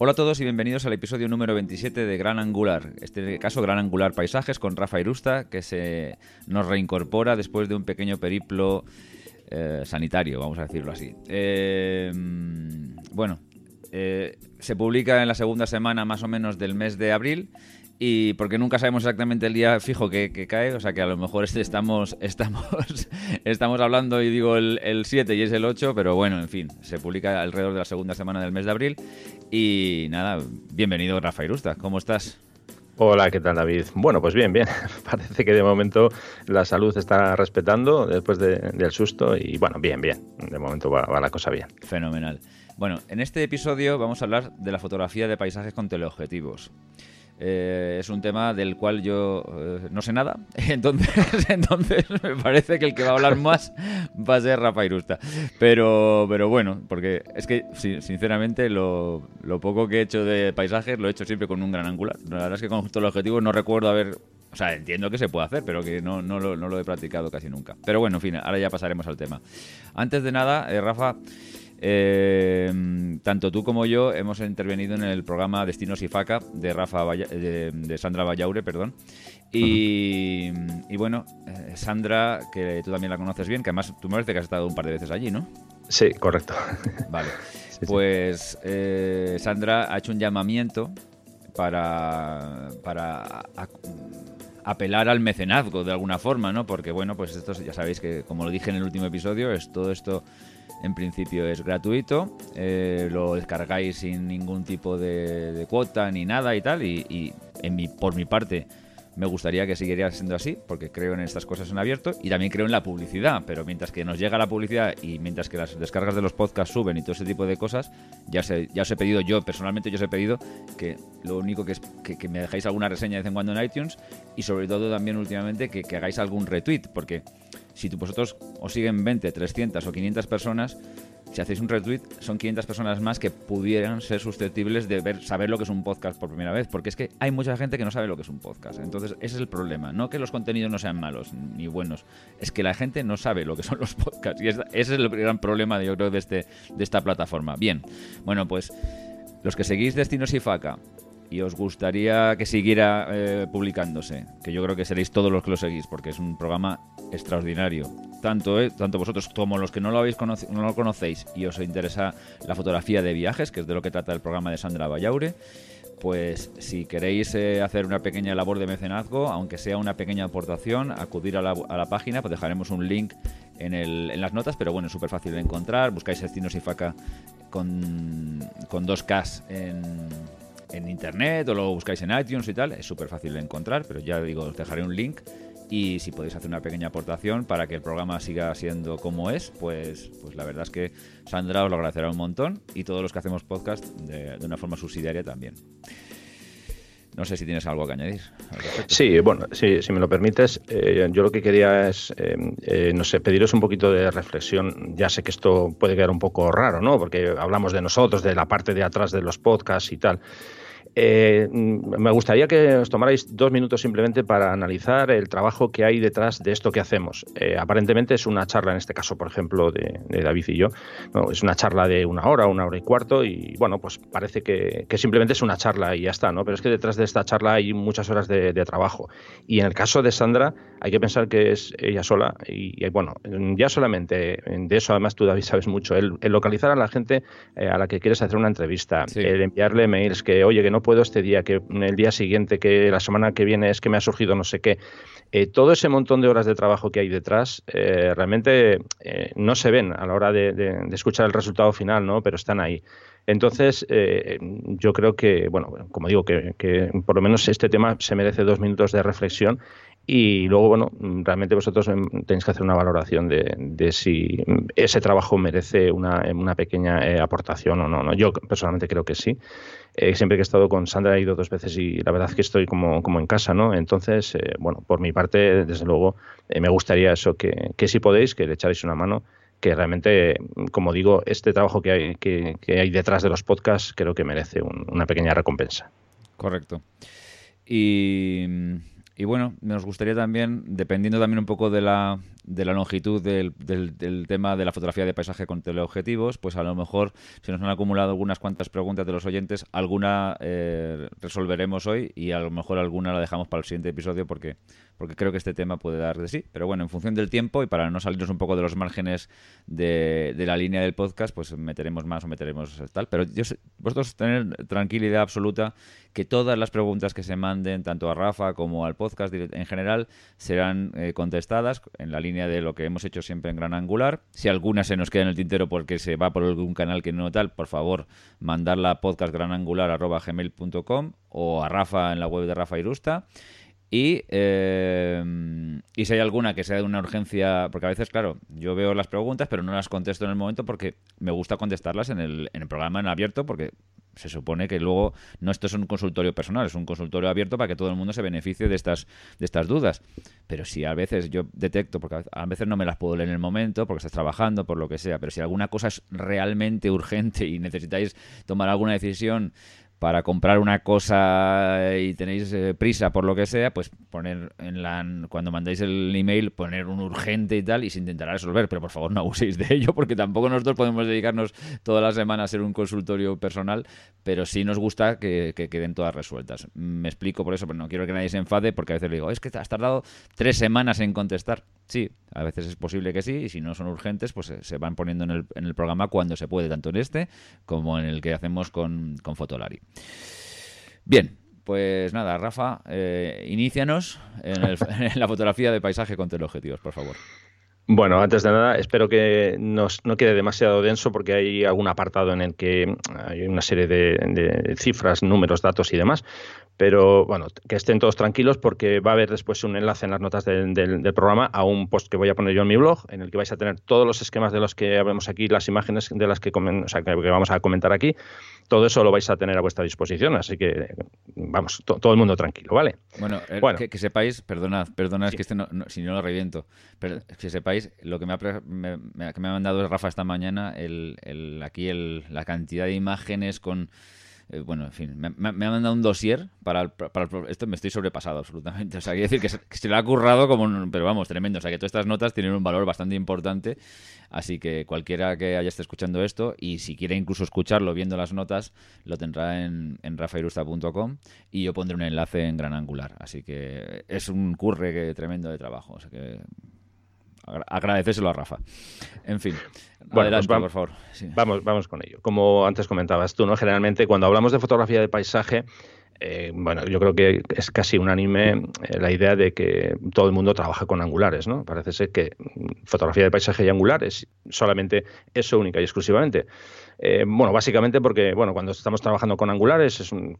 Hola a todos y bienvenidos al episodio número 27 de Gran Angular. Este caso, Gran Angular Paisajes con Rafa Irusta, que se nos reincorpora después de un pequeño periplo eh, sanitario, vamos a decirlo así. Eh, bueno, eh, se publica en la segunda semana más o menos del mes de abril y porque nunca sabemos exactamente el día fijo que, cae, o sea que a lo mejor este estamos, estamos, estamos hablando y digo el, el, 7 y es el 8, pero bueno, en fin, se publica alrededor de la segunda semana del mes de abril y nada, bienvenido Rafa Irusta, ¿cómo estás? Hola, ¿qué tal David? Bueno, pues bien, bien. Parece que de momento la salud está respetando después del susto y bueno, bien, bien. De momento va, va la cosa bien. Fenomenal. Bueno, en este episodio vamos a hablar de la fotografía de paisajes con teleobjetivos. Eh, es un tema del cual yo eh, no sé nada. Entonces, entonces me parece que el que va a hablar más va a ser Rafa Irusta. Pero, pero bueno, porque es que sinceramente lo, poco que he hecho de paisajes lo he hecho siempre con un gran angular. La verdad es que con justo el objetivo no recuerdo haber... O sea, entiendo que se puede hacer, pero que no, no, lo, no lo he practicado casi nunca. Pero bueno, en fin, ahora ya pasaremos al tema. Antes de nada, eh, Rafa... Eh, tanto tú como yo hemos intervenido en el programa Destinos y Faca de Rafa de, Sandra Vallaure, perdón. Y, bueno, eh, Sandra, que tú también la conoces bien, que además tú me parece que has estado un par de veces allí, ¿no? Sí, correcto. Vale. pues eh, Sandra ha hecho un llamamiento para, para apelar al mecenazgo de alguna forma, ¿no? Porque bueno, pues esto ya sabéis que, como lo dije en el último episodio, es todo esto en principio es gratuito, eh, lo descargáis sin ningún tipo de, cuota ni nada y tal. Y, en mi, por mi parte, me gustaría que siguiera siendo así, porque creo en estas cosas en abierto y también creo en la publicidad. Pero mientras que nos llega la publicidad y mientras que las descargas de los podcasts suben y todo ese tipo de cosas, ya, ya os he pedido yo, personalmente, yo os he pedido que lo único que es que, me dejáis alguna reseña de vez en cuando en iTunes y sobre todo también últimamente que hagáis algún retweet, porque si vosotros os siguen 20, 300 o 500 personas, si hacéis un retweet, son 500 personas más que pudieran ser susceptibles de ver, saber lo que es un podcast por primera vez, porque es que hay mucha gente que no sabe lo que es un podcast. Entonces, ese es el problema. No que los contenidos no sean malos ni buenos, es que la gente no sabe lo que son los podcasts. Y ese es el gran problema, yo creo, de, este, de esta plataforma. Bien, bueno, pues los que seguís Destinos y Faca, y os gustaría que siguiera eh, publicándose, que yo creo que seréis todos los que lo seguís, porque es un programa extraordinario. Tanto, eh, tanto vosotros como los que no lo, habéis no lo conocéis y os interesa la fotografía de viajes, que es de lo que trata el programa de Sandra Vallaure, pues si queréis eh, hacer una pequeña labor de mecenazgo, aunque sea una pequeña aportación, acudir a la, a la página, pues dejaremos un link en, el, en las notas, pero bueno, es súper fácil de encontrar. Buscáis Estinos y Faca con, con dos Ks en en internet o lo buscáis en iTunes y tal, es súper fácil de encontrar, pero ya digo, os dejaré un link y si podéis hacer una pequeña aportación para que el programa siga siendo como es, pues, pues la verdad es que Sandra os lo agradecerá un montón y todos los que hacemos podcast de, una forma subsidiaria también. No sé si tienes algo que añadir. Sí, bueno, si me lo permites, eh, yo lo que quería es, eh, eh, no sé, pediros un poquito de reflexión. Ya sé que esto puede quedar un poco raro, ¿no? Porque hablamos de nosotros, de la parte de atrás de los podcasts y tal. Eh, me gustaría que os tomarais dos minutos simplemente para analizar el trabajo que hay detrás de esto que hacemos. Eh, aparentemente es una charla, en este caso, por ejemplo, de, David y yo. es una charla de una hora, una hora y cuarto, y bueno, pues parece que, simplemente es una charla y ya está, ¿no? Pero es que detrás de esta charla hay muchas horas de, trabajo. Y en el caso de Sandra, hay que pensar que es ella sola, y, bueno, ya solamente de eso, además tú, David, sabes mucho, el, localizar a la gente eh, a la que quieres hacer una entrevista, el enviarle mails que, oye, que no puedo este día, que el día siguiente, que la semana que viene es que me ha surgido no sé qué. Eh, todo ese montón de horas de trabajo que hay detrás eh, realmente eh, no se ven a la hora de, escuchar el resultado final, ¿no? Pero están ahí. Entonces, yo creo que, bueno, como digo, que, que, por lo menos este tema se merece dos minutos de reflexión y luego, bueno, realmente vosotros em, tenéis que hacer una valoración de, si ese trabajo merece una, una pequeña aportación o no, no. Yo personalmente creo que sí. Eh, siempre que he estado con Sandra he ido dos veces y la verdad es que estoy como, como en casa, ¿no? Entonces, eh, bueno, por mi parte, desde luego, me gustaría eso, que, que si podéis, que le echarais una mano que realmente, como digo, este trabajo que hay, que, hay detrás de los podcasts creo que merece una pequeña recompensa. Correcto. Y y bueno, nos gustaría también, dependiendo también un poco de la, de la longitud del, del, tema de la fotografía de paisaje con teleobjetivos, pues a lo mejor se nos han acumulado algunas cuantas preguntas de los oyentes, alguna eh, resolveremos hoy y a lo mejor alguna la dejamos para el siguiente episodio porque, porque creo que este tema puede dar de sí. Pero bueno, en función del tiempo y para no salirnos un poco de los márgenes de, de la línea del podcast, pues meteremos más o meteremos tal. Pero yo, vosotros tener tranquilidad absoluta que todas las preguntas que se manden, tanto a Rafa como al podcast en general, serán eh, contestadas en la línea de lo que hemos hecho siempre en Gran Angular. Si alguna se nos queda en el tintero porque se va por algún canal que no tal, por favor, mandarla a podcastgranangular.gmail.com o a Rafa en la web de Rafa Irusta. Y, eh, y si hay alguna que sea de una urgencia, porque a veces, claro, yo veo las preguntas, pero no las contesto en el momento porque me gusta contestarlas en el, en el programa en abierto, porque se supone que luego no esto es un consultorio personal, es un consultorio abierto para que todo el mundo se beneficie de estas, de estas dudas. Pero si a veces yo detecto, porque a veces no me las puedo leer en el momento, porque estás trabajando, por lo que sea, pero si alguna cosa es realmente urgente y necesitáis tomar alguna decisión para comprar una cosa y tenéis eh, prisa por lo que sea, pues poner en la cuando mandáis el email poner un urgente y tal y se intentará resolver, pero por favor no abuséis de ello porque tampoco nosotros podemos dedicarnos toda la semana a ser un consultorio personal, pero sí nos gusta que, queden todas resueltas. Me explico por eso, pero no quiero que nadie se enfade porque a veces le digo, es que has tardado tres semanas en contestar. Sí, a veces es posible que sí y si no son urgentes, pues se, van poniendo en el, en el programa cuando se puede, tanto en este como en el que hacemos con Fotolari. Bien, pues nada, Rafa, eh, inícianos en, la fotografía de paisaje con teleobjetivos, por favor. Bueno, antes de nada, espero que nos, no quede demasiado denso porque hay algún apartado en el que hay una serie de, cifras, números, datos y demás. Pero bueno, que estén todos tranquilos porque va a haber después un enlace en las notas del, programa a un post que voy a poner yo en mi blog, en el que vais a tener todos los esquemas de los que hablamos aquí, las imágenes de las que, que vamos a comentar aquí. Todo eso lo vais a tener a vuestra disposición, así que vamos, todo el mundo tranquilo, ¿vale? Bueno, eh, Que, sepáis, perdonad, perdonad, es que este no, si no lo reviento, pero que sepáis, lo que me ha, me, que me ha mandado Rafa esta mañana, el, el, aquí el, la cantidad de imágenes con eh, bueno, en fin, me, ha mandado un dossier para, para esto me estoy sobrepasado absolutamente. O sea, quiere decir que se, que le ha currado como pero vamos, tremendo. O sea, que todas estas notas tienen un valor bastante importante. Así que cualquiera que haya estado escuchando esto y si quiere incluso escucharlo viendo las notas, lo tendrá en, en rafairusta.com y yo pondré un enlace en Gran Angular. Así que es un curre tremendo de trabajo. O sea que agradecéselo a Rafa. En fin, bueno, adelante, vamos, por favor. Vamos, vamos con ello. Como antes comentabas tú, ¿no? Generalmente cuando hablamos de fotografía de paisaje, eh, bueno, yo creo que es casi unánime eh, la idea de que todo el mundo trabaja con angulares, ¿no? Parece ser que fotografía de paisaje y angulares solamente eso única y exclusivamente. Eh, bueno, básicamente porque bueno, cuando estamos trabajando con angulares es son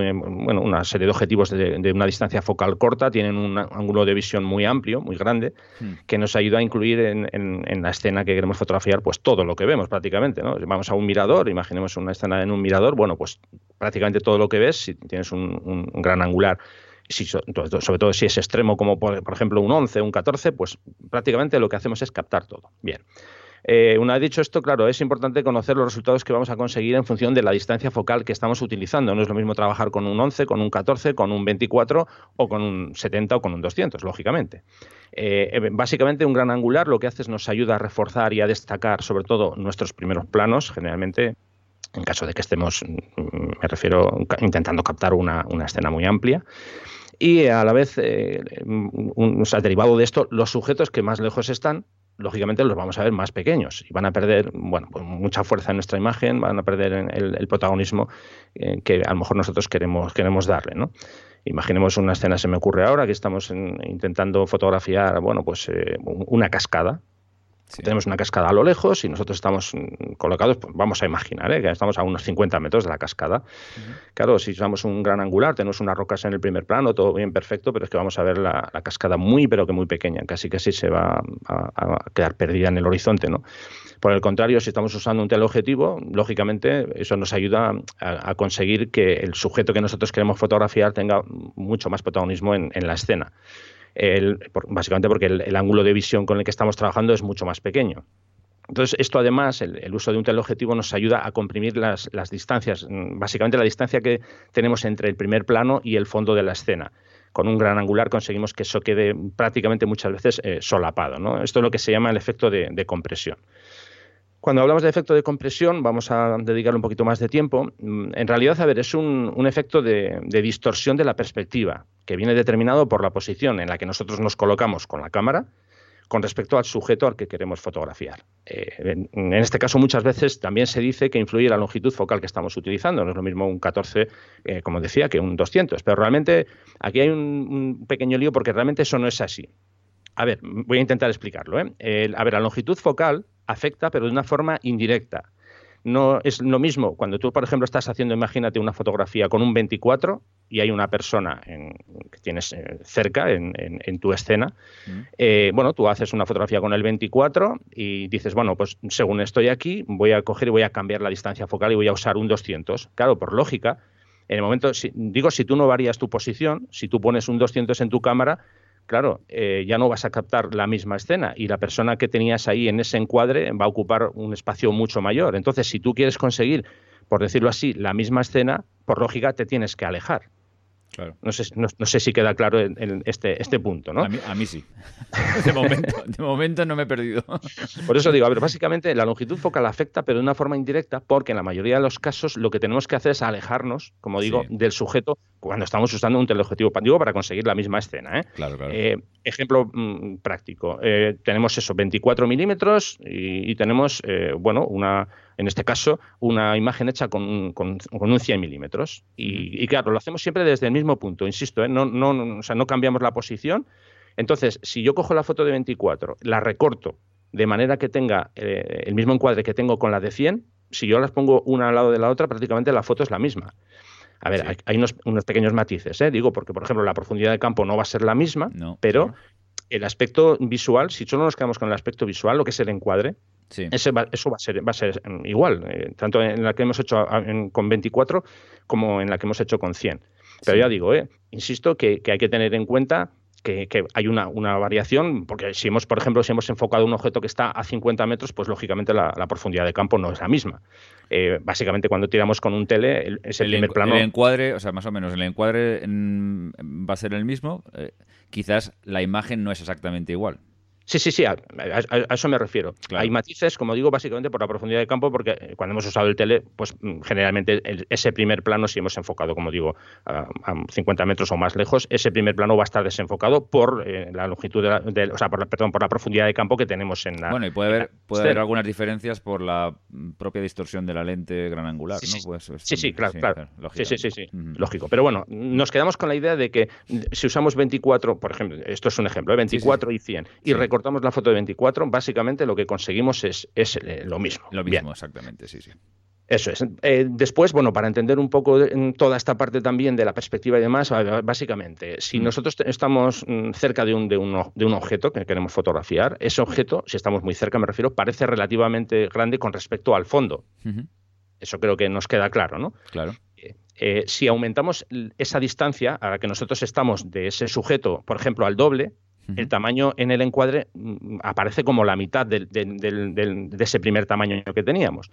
em, bueno, una serie de objetivos de, una distancia focal corta, tienen un ángulo de visión muy amplio, muy grande, hmm. que nos ayuda a incluir en, la escena que queremos fotografiar pues todo lo que vemos prácticamente. ¿no? Vamos a un mirador, imaginemos una escena en un mirador, bueno, pues prácticamente todo lo que ves, si tienes un, gran angular si, sobre todo si es extremo como por, por, ejemplo un 11, un 14, pues prácticamente lo que hacemos es captar todo. Bien. Eh, una vez dicho esto, claro, es importante conocer los resultados que vamos a conseguir en función de la distancia focal que estamos utilizando. No es lo mismo trabajar con un 11, con un 14, con un 24 o con un 70 o con un 200, lógicamente. Eh, eh, básicamente, un gran angular lo que hace es nos ayuda a reforzar y a destacar sobre todo nuestros primeros planos, generalmente en caso de que estemos, mm, me refiero, intentando captar una, escena muy amplia. Y a la vez, un, derivado de esto, los sujetos que más lejos están, lógicamente los vamos a ver más pequeños y van a perder bueno, pues mucha fuerza en nuestra imagen, van a perder el, protagonismo eh, que a lo mejor nosotros queremos, queremos darle. ¿no? Imaginemos una escena, se me ocurre ahora, que estamos intentando fotografiar bueno, pues, eh, una cascada tenemos una cascada a lo lejos y nosotros estamos mm, colocados, pues vamos a imaginar, ¿eh? que estamos a unos 50 metros de la cascada. Claro, si usamos un gran angular, tenemos unas rocas en el primer plano, todo bien perfecto, pero es que vamos a ver la, cascada muy, pero que muy pequeña, casi que así se va a, quedar perdida en el horizonte. ¿no? Por el contrario, si estamos usando un teleobjetivo, lógicamente eso nos ayuda a, conseguir que el sujeto que nosotros queremos fotografiar tenga mucho más protagonismo en la escena básicamente porque el, ángulo de visión con el que estamos trabajando es mucho más pequeño. Entonces, esto además, el, uso de un teleobjetivo nos ayuda a comprimir las, distancias, mm, básicamente la distancia que tenemos entre el primer plano y el fondo de la escena. con un gran angular conseguimos que eso quede prácticamente muchas veces eh, solapado. Esto es lo que se llama el efecto de, compresión. Cuando hablamos de efecto de compresión, vamos a dedicar un poquito más de tiempo. Mm, en realidad, a ver, es un, efecto de, distorsión de la perspectiva, que viene determinado por la posición en la que nosotros nos colocamos con la cámara con respecto al sujeto al que queremos fotografiar. Eh, en, este caso, muchas veces también se dice que influye la longitud focal que estamos utilizando. No es lo mismo un 14, eh, como decía, que un 200. Pero realmente aquí hay un, pequeño lío porque realmente eso no es así. A ver, voy a intentar explicarlo. ¿eh? a ver, la longitud focal afecta, pero de una forma indirecta no es lo mismo cuando tú, por ejemplo, estás haciendo, imagínate, una fotografía con un 24 y hay una persona que tienes eh, cerca en, tu escena. Mm. Eh, bueno, tú haces una fotografía con el 24 y dices, bueno, pues según estoy aquí, voy a coger y voy a cambiar la distancia focal y voy a usar un 200. Claro, por lógica, en el momento, digo, si tú no varías tu posición, si tú pones un 200 en tu cámara, claro, eh, ya no vas a captar la misma escena y la persona que tenías ahí en ese encuadre va a ocupar un espacio mucho mayor. Entonces, si tú quieres conseguir, por decirlo así, la misma escena, por lógica te tienes que alejar. No, sé, no, sé si queda claro en, este, este punto, ¿no? A mí, sí. De momento, de momento no me he perdido. Por eso digo, a ver, básicamente la longitud focal afecta, pero de una forma indirecta, porque en la mayoría de los casos lo que tenemos que hacer es alejarnos, como digo, del sujeto cuando estamos usando un teleobjetivo digo, para conseguir la misma escena. ¿eh? Claro, claro. Eh, ejemplo mm, práctico. Eh, tenemos eso, 24 milímetros y, tenemos, bueno, una en este caso, una imagen hecha con, un 100 milímetros. Y, claro, lo hacemos siempre desde el mismo punto, insisto, ¿eh? no, no, o sea, no cambiamos la posición. Entonces, si yo cojo la foto de 24, la recorto de manera que tenga eh, el mismo encuadre que tengo con la de 100, si yo las pongo una al lado de la otra, prácticamente la foto es la misma. A ver, hay, unos, pequeños matices, ¿eh? digo, porque por ejemplo la profundidad de campo no va a ser la misma, pero el aspecto visual, si solo nos quedamos con el aspecto visual, lo que es el encuadre, eso va a ser, va a ser mm, igual, eh, tanto en la que hemos hecho con 24 como en la que hemos hecho con 100. Pero ya digo, eh, insisto que, hay que tener en cuenta que, hay una, variación, porque si hemos, por ejemplo, si hemos enfocado un objeto que está a 50 metros, pues lógicamente la, profundidad de campo no es la misma. Eh, básicamente cuando tiramos con un tele, ese primer plano... El encuadre, o sea, más o menos, el encuadre va a ser el mismo, quizás la imagen no es exactamente igual. Sí, sí, sí, a, eso me refiero. Hay matices, como digo, básicamente por la profundidad de campo, porque eh, cuando hemos usado el tele, pues mm, generalmente ese primer plano, si hemos enfocado, como digo, a, 50 metros o más lejos, ese primer plano va a estar desenfocado por eh, la longitud, de, o sea, por, perdón, por la profundidad de campo que tenemos en la. Bueno, y puede haber, puede haber algunas diferencias por la propia distorsión de la lente gran angular, sí, ¿no? Pues, sí, sí, claro, claro. sí, sí, sí, sí, lógico. Pero bueno, nos quedamos con la idea de que si usamos 24, por ejemplo, esto es un ejemplo, 24 ¿eh? y 100, y recortamos la foto de 24, básicamente lo que conseguimos es, es eh, lo mismo. Lo mismo, exactamente, sí, sí. Eso es. Eh, después, bueno, para entender un poco toda esta parte también de la perspectiva y demás, básicamente, si mm. nosotros estamos mm, cerca de un, de, de un objeto que queremos fotografiar, ese objeto, si estamos muy cerca, me refiero, parece relativamente grande con respecto al fondo. Eso creo que nos queda claro, ¿no? Claro. Eh, si aumentamos esa distancia a la que nosotros estamos de ese sujeto, por ejemplo, al doble, el tamaño en el encuadre mm, aparece como la mitad de ese primer tamaño que teníamos.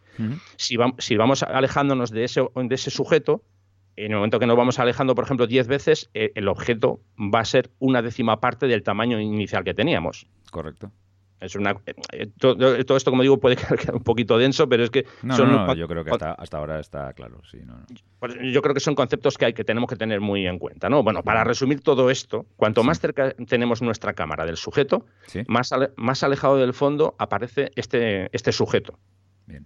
si, vamos alejándonos de ese, de ese sujeto, en el momento que nos vamos alejando, por ejemplo, 10 veces, eh, el objeto va a ser una décima parte del tamaño inicial que teníamos. Correcto. Es una, eh, todo, esto, como digo, puede quedar un poquito denso, pero es que... No, no, yo creo que hasta, ahora está claro, sí. Pues yo creo que son conceptos que, hay, que tenemos que tener muy en cuenta, ¿no? Bueno, para resumir todo esto, cuanto más cerca tenemos nuestra cámara del sujeto, más, más alejado del fondo aparece este, este sujeto. Bien.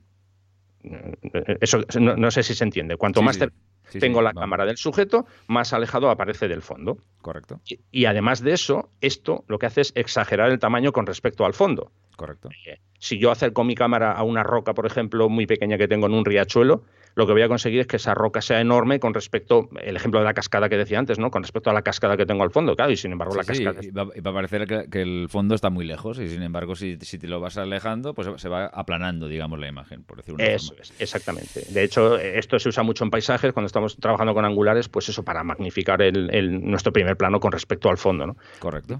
Eso no, sé si se entiende. Cuanto más cerca tengo la cámara del sujeto, más alejado aparece del fondo. Correcto. Y, además de eso, esto lo que hace es exagerar el tamaño con respecto al fondo. Correcto. Eh, si yo acerco mi cámara a una roca, por ejemplo, muy pequeña que tengo en un riachuelo, lo que voy a conseguir es que esa roca sea enorme con respecto, el ejemplo de la cascada que decía antes, ¿no? Con respecto a la cascada que tengo al fondo, claro, y sin embargo la cascada... Sí, va, va, a parecer que, el fondo está muy lejos y sin embargo si, si, te lo vas alejando, pues se va aplanando, digamos, la imagen, por decirlo Eso es, exactamente. De hecho, esto se usa mucho en paisajes, cuando estamos trabajando con angulares, pues eso, para magnificar el, nuestro primer plano con respecto al fondo, ¿no? Correcto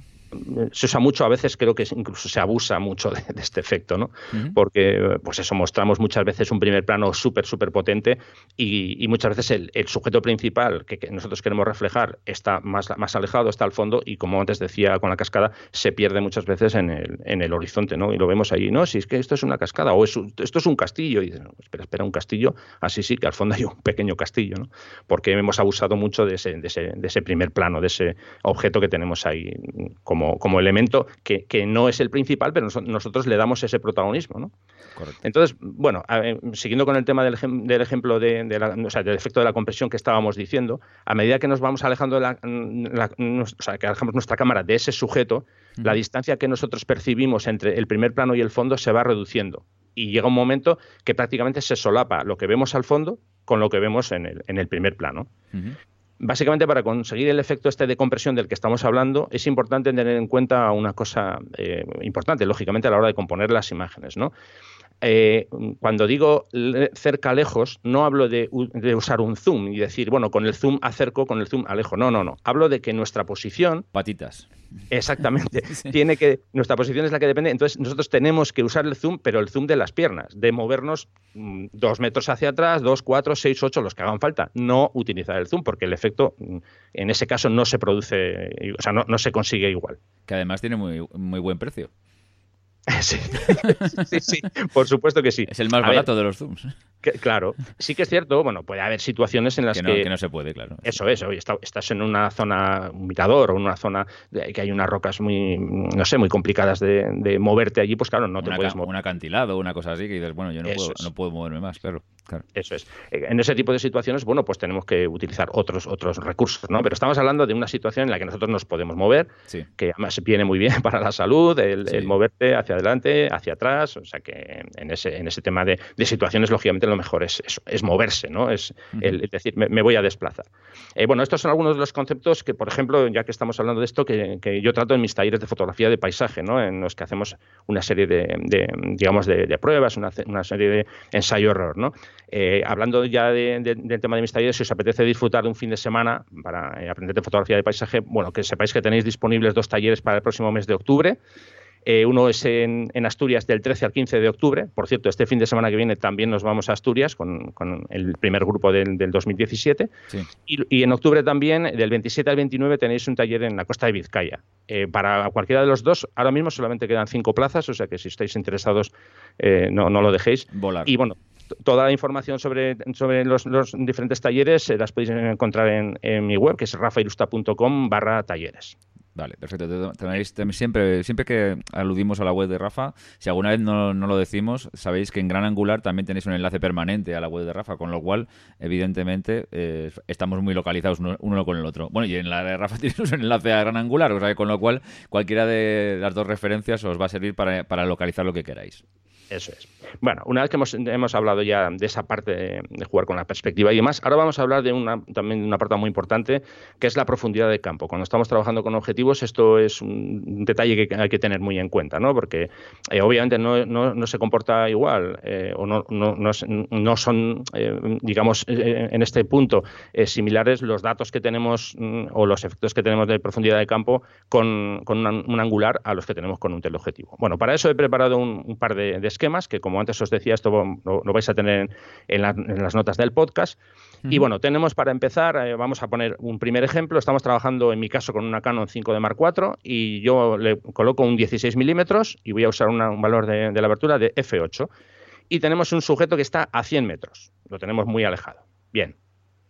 se usa mucho, a veces creo que incluso se abusa mucho de, este efecto. ¿no? Porque, pues eso, mostramos muchas veces un primer plano súper, súper potente y, muchas veces el, sujeto principal que, nosotros queremos reflejar está más, más alejado, está al fondo y, como antes decía con la cascada, se pierde muchas veces en el, en el horizonte, ¿no? Y lo vemos ahí, no, si es que esto es una cascada o esto es un castillo. Y dices, espera, espera, un castillo, así sí, que al fondo hay un pequeño castillo, ¿no? Porque hemos abusado mucho de ese, de ese, de ese primer plano, de ese objeto que tenemos ahí como, como elemento que, que no es el principal, pero nosotros le damos ese protagonismo, ¿no? Entonces, bueno, siguiendo con el tema del, del ejemplo de, del efecto de la compresión que estábamos diciendo, a medida que nos vamos alejando de la, o sea, que alejamos nuestra cámara de ese sujeto, la distancia que nosotros percibimos entre el primer plano y el fondo se va reduciendo. Y llega un momento que prácticamente se solapa lo que vemos al fondo con lo que vemos en el, en el primer plano. Básicamente, para conseguir el efecto este de compresión del que estamos hablando, es importante tener en cuenta una cosa eh, importante, lógicamente, a la hora de componer las imágenes. ¿no? Eh, cuando digo cerca lejos, no hablo de, usar un zoom y decir, bueno, con el zoom acerco, con el zoom alejo. No, no, no. Hablo de que nuestra posición. Patitas. Exactamente. Tiene que. Nuestra posición es la que depende. Entonces, nosotros tenemos que usar el zoom, pero el zoom de las piernas, de movernos mm, dos metros hacia atrás, dos, cuatro, seis, ocho, los que hagan falta. No utilizar el zoom, porque el efecto mm, en ese caso no se produce, o sea, no, no se consigue igual. Que además tiene muy, muy buen precio. Sí. sí, sí, por supuesto que sí. Es el más barato de los Zooms. claro, sí que es cierto, bueno, puede haber situaciones en las que... No, se puede, claro. Eso es, oye, estás en una zona, un mirador o en una zona que hay unas rocas muy, no sé, muy complicadas de, moverte allí, pues claro, no te puedes mover. Un acantilado, una cosa así, que dices, bueno, yo no, puedo, no puedo moverme más, claro, claro. Eso es. Eh, en ese tipo de situaciones, bueno, pues tenemos que utilizar otros, otros recursos, ¿no? Pero estamos hablando de una situación en la que nosotros nos podemos mover, que además viene muy bien para la salud, el moverte hacia adelante, hacia atrás, o sea que en ese, en ese tema de, situaciones, lógicamente, lo mejor es, es, moverse, ¿no? Es, el, decir, me, voy a desplazar. Eh, bueno, estos son algunos de los conceptos que, por ejemplo, ya que estamos hablando de esto, que, yo trato en mis talleres de fotografía de paisaje, ¿no? En los que hacemos una serie de, digamos, de, pruebas, una, una, serie de ensayo-error, ¿no? Eh, hablando ya del tema de mis talleres, si os apetece disfrutar de un fin de semana para eh, aprender de fotografía de paisaje, bueno, que sepáis que tenéis disponibles dos talleres para el próximo mes de octubre. Eh, uno es en, Asturias del 13 al 15 de octubre. Por cierto, este fin de semana que viene también nos vamos a Asturias con, el primer grupo del, 2017. Y, en octubre también, del 27 al 29, tenéis un taller en la costa de Vizcaya. Eh, para cualquiera de los dos, ahora mismo solamente quedan cinco plazas, o sea que si estáis interesados, eh, no, lo dejéis. Volar. Y bueno, toda la información sobre, sobre los, diferentes talleres las podéis encontrar en, mi web, que es rafairusta.com barra talleres. Vale, perfecto. Tenéis, siempre, siempre que aludimos a la web de Rafa, si alguna vez no, lo decimos, sabéis que en Gran Angular también tenéis un enlace permanente a la web de Rafa, con lo cual, evidentemente, eh, estamos muy localizados uno, con el otro. Bueno, y en la de Rafa tienes un enlace a Gran Angular, o sea, con lo cual cualquiera de las dos referencias os va a servir para, para localizar lo que queráis. Eso es. Bueno, una vez que hemos, hablado ya de esa parte de, jugar con la perspectiva y demás, ahora vamos a hablar de una, también de una parte muy importante, que es la profundidad de campo. Cuando estamos trabajando con objetivos, esto es un detalle que hay que tener muy en cuenta, ¿no? Porque eh, obviamente no, se comporta igual eh, o no, no, son, eh, digamos, en este punto similares los datos que tenemos mm, o los efectos que tenemos de profundidad de campo con, un angular a los que tenemos con un teleobjetivo. Bueno, para eso he preparado un, par de esquemas, que como antes os decía, esto lo, vais a tener en, las notas del podcast. Y bueno, tenemos para empezar, eh, vamos a poner un primer ejemplo. Estamos trabajando en mi caso con una Canon 5 de Mark IV y yo le coloco un 16 milímetros y voy a usar un valor de, la abertura de F8. Y tenemos un sujeto que está a 100 metros. Lo tenemos muy alejado. Bien.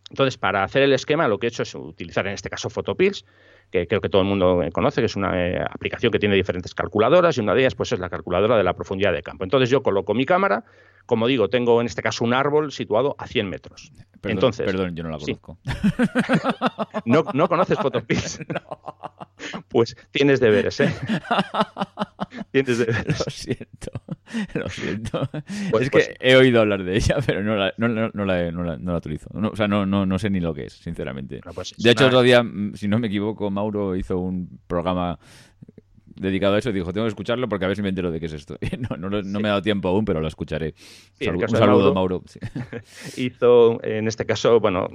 Entonces, para hacer el esquema, lo que he hecho es utilizar en este caso Photopills que creo que todo el mundo conoce, que es una eh, aplicación que tiene diferentes calculadoras y una de ellas pues, es la calculadora de la profundidad de campo. Entonces yo coloco mi cámara, como digo, tengo en este caso un árbol situado a 100 metros. Perdón, Entonces, perdón yo no la conozco. ¿No, ¿No, conoces Photopix? Pues tienes deberes, ¿eh? tienes deberes. Lo siento, lo siento. Pues, es que pues he oído hablar de ella, pero no la, no, no, no la, no la, utilizo. o sea, no, no, no sé ni lo que es, sinceramente. Pues de hecho, otro día, mm, si no me equivoco, Mauro hizo un programa dedicado a eso y dijo, tengo que escucharlo porque a ver si me entero de qué es esto. No, no, me ha dado tiempo aún, pero lo escucharé. un saludo, Mauro. Hizo, en este caso, bueno,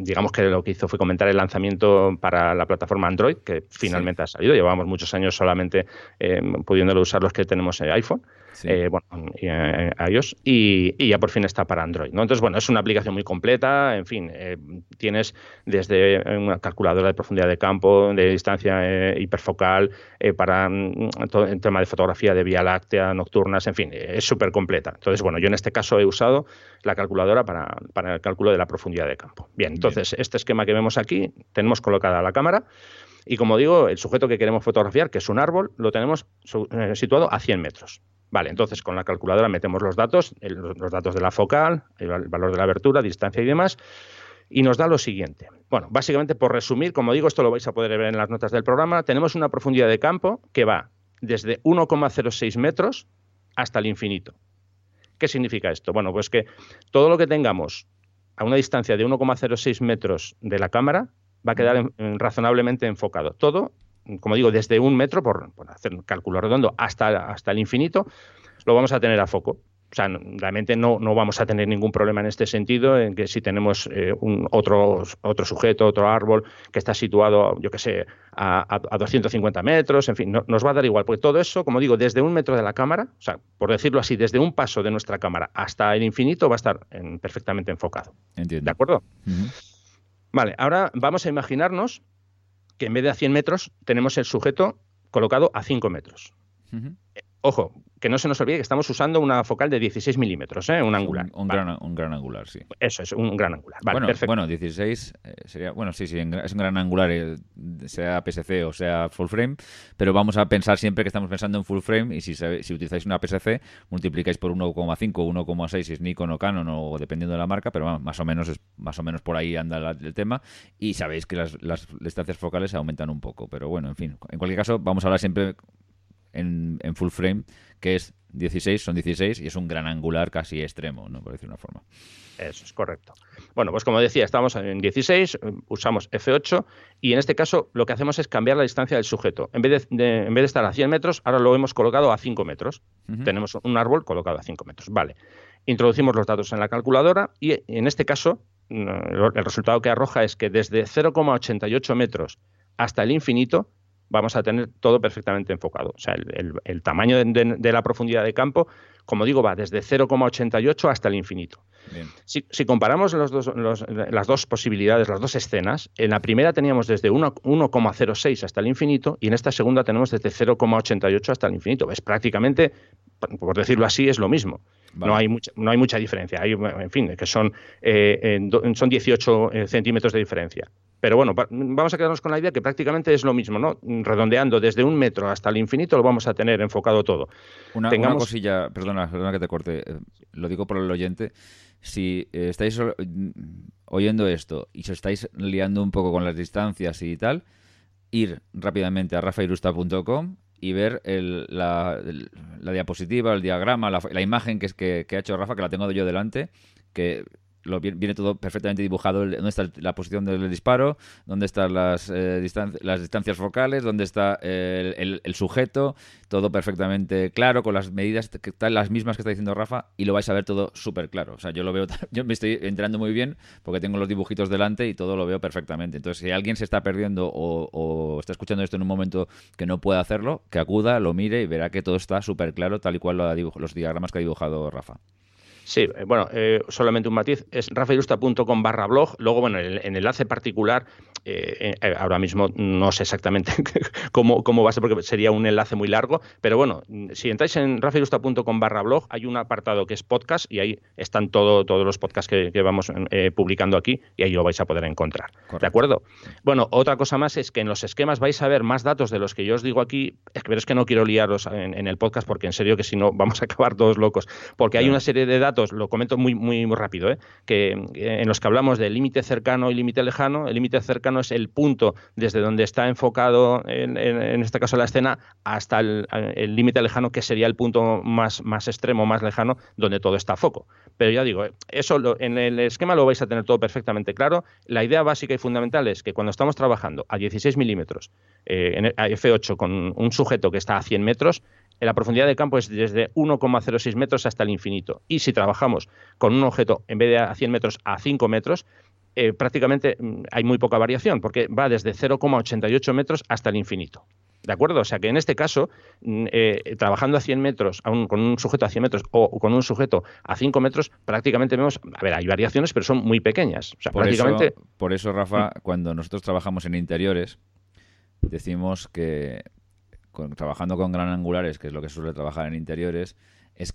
digamos que lo que hizo fue comentar el lanzamiento para la plataforma Android, que finalmente ha salido. Llevamos muchos años solamente eh, pudiéndolo usar los que tenemos en iPhone. Eh, bueno, eh, iOS, y, ya por fin está para Android. ¿no? Entonces, bueno, es una aplicación muy completa, en fin, eh, tienes desde una calculadora de profundidad de campo, de distancia hiperfocal, para mm, todo el tema de fotografía de Vía Láctea, nocturnas, en fin, es súper completa. Entonces, bueno, yo en este caso he usado la calculadora para, para el cálculo de la profundidad de campo. Bien, entonces, este esquema que vemos aquí, tenemos colocada la cámara. Y como digo, el sujeto que queremos fotografiar, que es un árbol, lo tenemos situado a 100 metros. Vale, entonces con la calculadora metemos los datos, los datos de la focal, el valor de la abertura, distancia y demás, y nos da lo siguiente. Bueno, básicamente por resumir, como digo, esto lo vais a poder ver en las notas del programa, tenemos una profundidad de campo que va desde 1,06 metros hasta el infinito. ¿Qué significa esto? Bueno, pues que todo lo que tengamos a una distancia de 1,06 metros de la cámara va a quedar razonablemente enfocado. Todo como digo, desde un metro, por, hacer un cálculo redondo, hasta, hasta el infinito, lo vamos a tener a foco. O sea, realmente no, no vamos a tener ningún problema en este sentido, en que si tenemos eh, un, otro, otro sujeto, otro árbol que está situado, yo qué sé, a, a, 250 metros, en fin, nos va a dar igual, porque todo eso, como digo, desde un metro de la cámara, o sea, por decirlo así, desde un paso de nuestra cámara hasta el infinito va a estar perfectamente enfocado. Entiendo. ¿De acuerdo? Vale, ahora vamos a imaginarnos que en vez de a 100 metros tenemos el sujeto colocado a 5 metros. Ojo, que no se nos olvide que estamos usando una focal de 16 milímetros, ¿eh? un angular. Un, gran, un, gran, angular, sí. Eso es, un gran angular. bueno, bueno, 16 eh, sería, bueno, sí, sí, es un gran angular, eh, sea PSC o sea full frame, pero vamos a pensar siempre que estamos pensando en full frame y si, si utilizáis una PSC, multiplicáis por 1,5 o 1,6 si es Nikon o Canon o dependiendo de la marca, pero más o menos es, más o menos por ahí anda el tema y sabéis que las, las distancias focales aumentan un poco, pero bueno, en fin, en cualquier caso vamos a hablar siempre en, full frame, que es 16, son 16 y es un gran angular casi extremo, ¿no? por decir una forma. Eso es correcto. Bueno, pues como decía, estamos en 16, usamos F8 y en este caso lo que hacemos es cambiar la distancia del sujeto. En vez de, en vez de estar a 100 metros, ahora lo hemos colocado a 5 metros. Tenemos un árbol colocado a 5 metros. Vale. Introducimos los datos en la calculadora y en este caso el resultado que arroja es que desde 0,88 metros hasta el infinito vamos a tener todo perfectamente enfocado. O sea, el, tamaño de, la profundidad de campo, como digo, va desde 0,88 hasta el infinito. Si, comparamos los dos, las dos posibilidades, las dos escenas, en la primera teníamos desde 1,06 hasta el infinito y en esta segunda tenemos desde 0,88 hasta el infinito. Es prácticamente, por decirlo así, es lo mismo. No, hay mucha, no hay mucha diferencia. Hay, en fin, que son, eh, son 18 eh, centímetros de diferencia. Pero bueno, vamos a quedarnos con la idea que prácticamente es lo mismo, ¿no? Redondeando desde un metro hasta el infinito lo vamos a tener enfocado todo. Una, cosilla, perdona, perdona que te corte, eh, lo digo por el oyente. Si eh, estáis oyendo esto y se estáis liando un poco con las distancias y tal, ir rápidamente a rafairusta.com y ver la, diapositiva, el diagrama, la, imagen que, es que, que ha hecho Rafa, que la tengo yo delante, que viene todo perfectamente dibujado, dónde está la posición del disparo, dónde están las, eh, las distancias focales, dónde está el, sujeto, todo perfectamente claro, con las medidas que están las mismas que está diciendo Rafa, y lo vais a ver todo súper claro. O sea, yo lo veo, yo me estoy enterando muy bien porque tengo los dibujitos delante y todo lo veo perfectamente. Entonces, si alguien se está perdiendo o, está escuchando esto en un momento que no puede hacerlo, que acuda, lo mire y verá que todo está súper claro, tal y cual lo los diagramas que ha dibujado Rafa. Sí, eh, bueno, eh, solamente un matiz, es rafaelusta.com barra blog, luego, bueno, en el enlace particular, eh, ahora mismo no sé exactamente cómo, cómo va a ser, porque sería un enlace muy largo, pero bueno, si entráis en rafaelusta.com barra blog, hay un apartado que es podcast y ahí están todo, todos los podcasts que, vamos publicando aquí y ahí lo vais a poder encontrar. ¿De acuerdo? Bueno, otra cosa más es que en los esquemas vais a ver más datos de los que yo os digo aquí, que, pero es que no quiero liaros en, el podcast porque en serio que si no vamos a acabar todos locos, porque hay una serie de datos lo comento muy, muy, muy rápido, ¿eh? que eh, en los que hablamos de límite cercano y límite lejano, el límite cercano es el punto desde donde está enfocado, en, este caso la escena, hasta el límite lejano, que sería el punto más, más extremo, más lejano, donde todo está a foco. Pero ya digo, eso en el esquema lo vais a tener todo perfectamente claro. La idea básica y fundamental es que cuando estamos trabajando a 16 milímetros, eh, en F8, con un sujeto que está a 100 metros, la profundidad de campo es desde 1,06 metros hasta el infinito. Y si trabajamos con un objeto en vez de a 100 metros a 5 metros, eh, prácticamente mm, hay muy poca variación, porque va desde 0,88 metros hasta el infinito. ¿De acuerdo? O sea que en este caso, mm, eh, trabajando a 100 metros, con un sujeto a 100 metros o con un sujeto a 5 metros, prácticamente vemos, a ver, hay variaciones, pero son muy pequeñas. O sea, por, prácticamente... eso, por eso, Rafa, mm. cuando nosotros trabajamos en interiores, decimos que trabajando con gran angulares, que es lo que suele trabajar en interiores, es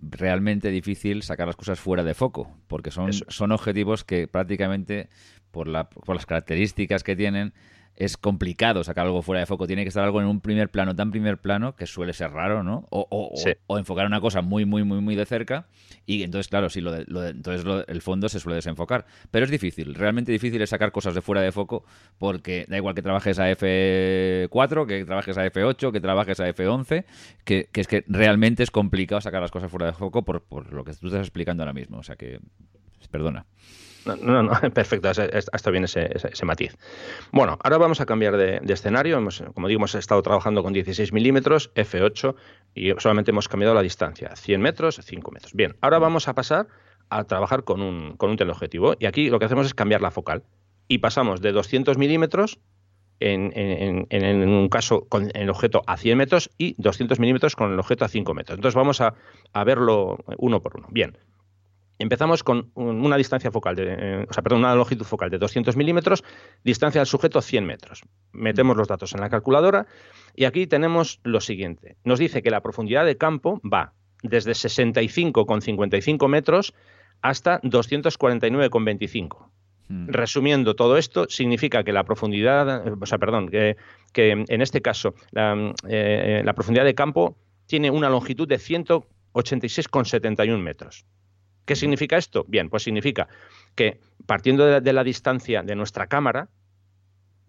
realmente difícil sacar las cosas fuera de foco, porque son, son objetivos que prácticamente, por, la, por las características que tienen, es complicado sacar algo fuera de foco. Tiene que estar algo en un primer plano, tan primer plano, que suele ser raro, ¿no? O, enfocar una cosa muy, muy, muy, muy de cerca. Y entonces, claro, sí, lo entonces el fondo se suele desenfocar. Pero es difícil, realmente difícil es sacar cosas de fuera de foco, porque da igual que trabajes a F4, que trabajes a F8, que trabajes a F11, que, es que realmente es complicado sacar las cosas fuera de foco por, por lo que tú estás explicando ahora mismo. O sea que, perdona. No, no, perfecto, hasta bien ese, matiz. Bueno, ahora vamos a cambiar de, escenario. Hemos, como digo, hemos estado trabajando con 16 milímetros, F8, y solamente hemos cambiado la distancia, 100 metros, 5 metros. Bien, ahora vamos a pasar a trabajar con un, con un teleobjetivo. Y aquí lo que hacemos es cambiar la focal. Y pasamos de 200 milímetros en, en, un caso con el objeto a 100 metros y 200 milímetros con el objeto a 5 metros. Entonces vamos a, a verlo uno por uno. Bien, Empezamos con una distancia focal, de, eh, o sea, perdón, una longitud focal de 200 milímetros, distancia al sujeto 100 metros. Metemos los datos en la calculadora y aquí tenemos lo siguiente. Nos dice que la profundidad de campo va desde 65,55 metros hasta 249,25. Hmm. Resumiendo todo esto, significa que la profundidad, o sea, perdón, que, en este caso la, eh, la profundidad de campo tiene una longitud de 186,71 metros. ¿Qué significa esto? Bien, pues significa que partiendo de, la distancia de nuestra cámara,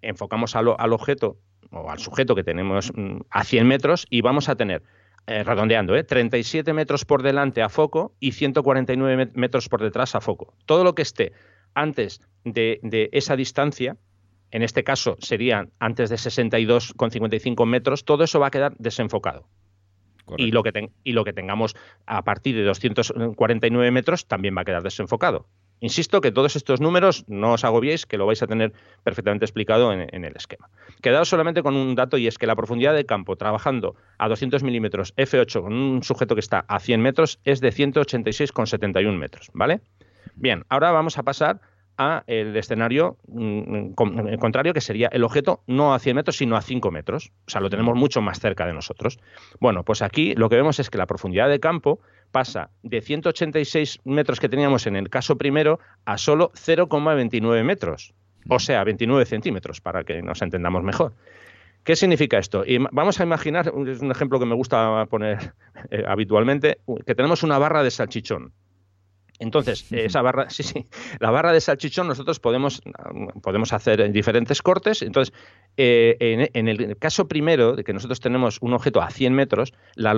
enfocamos al, objeto o al sujeto que tenemos mm, a 100 metros y vamos a tener, eh, redondeando, 37 eh, metros por delante a foco y 149 metros por detrás a foco. Todo lo que esté antes de, de esa distancia, en este caso serían antes de 62,55 metros, todo eso va a quedar desenfocado. Y lo, que y lo que tengamos a partir de 249 metros también va a quedar desenfocado. Insisto que todos estos números no os agobiéis, que lo vais a tener perfectamente explicado en, el esquema. Quedaos solamente con un dato y es que la profundidad de campo trabajando a 200 milímetros F8 con un sujeto que está a 100 metros es de 186,71 metros, ¿vale? Bien, ahora vamos a pasar a el escenario mm, contrario, que sería el objeto no a 100 metros, sino a 5 metros. O sea, lo tenemos mucho más cerca de nosotros. Bueno, pues aquí lo que vemos es que la profundidad de campo pasa de 186 metros que teníamos en el caso primero a solo 0,29 metros. O sea, 29 centímetros, para que nos entendamos mejor. ¿Qué significa esto? Y vamos a imaginar, es un ejemplo que me gusta poner eh, habitualmente, que tenemos una barra de salchichón. Entonces, esa barra, sí, sí, la barra de salchichón nosotros podemos, podemos hacer diferentes cortes. Entonces, eh, en, el caso primero de que nosotros tenemos un objeto a 100 metros, la,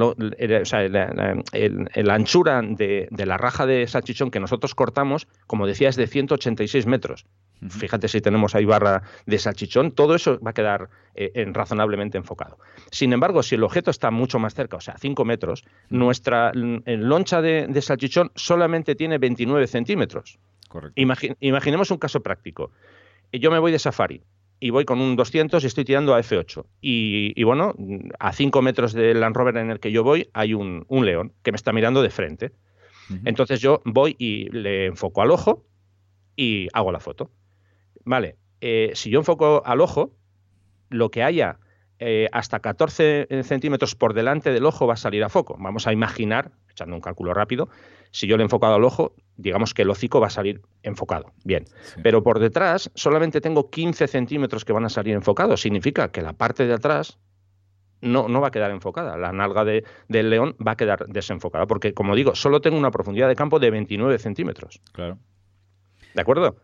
anchura de, de, la raja de salchichón que nosotros cortamos, como decía, es de 186 metros. Fíjate si tenemos ahí barra de salchichón, todo eso va a quedar eh, en, razonablemente enfocado. Sin embargo, si el objeto está mucho más cerca, o sea, 5 metros, nuestra loncha de, salchichón solamente tiene 29 centímetros. Correcto. imaginemos un caso práctico. Yo me voy de safari y voy con un 200 y estoy tirando a F8. Y, bueno, a 5 metros del Land Rover en el que yo voy hay un, león que me está mirando de frente. Entonces yo voy y le enfoco al ojo y hago la foto. Vale, eh, si yo enfoco al ojo, lo que haya eh, hasta 14 eh, centímetros por delante del ojo va a salir a foco. Vamos a imaginar, echando un cálculo rápido, si yo le he enfocado al ojo, digamos que el hocico va a salir enfocado. Bien, pero por detrás solamente tengo 15 centímetros que van a salir enfocados. Significa que la parte de atrás no, no va a quedar enfocada. La nalga de, del león va a quedar desenfocada, porque, como digo, solo tengo una profundidad de campo de 29 centímetros. Claro. ¿De acuerdo?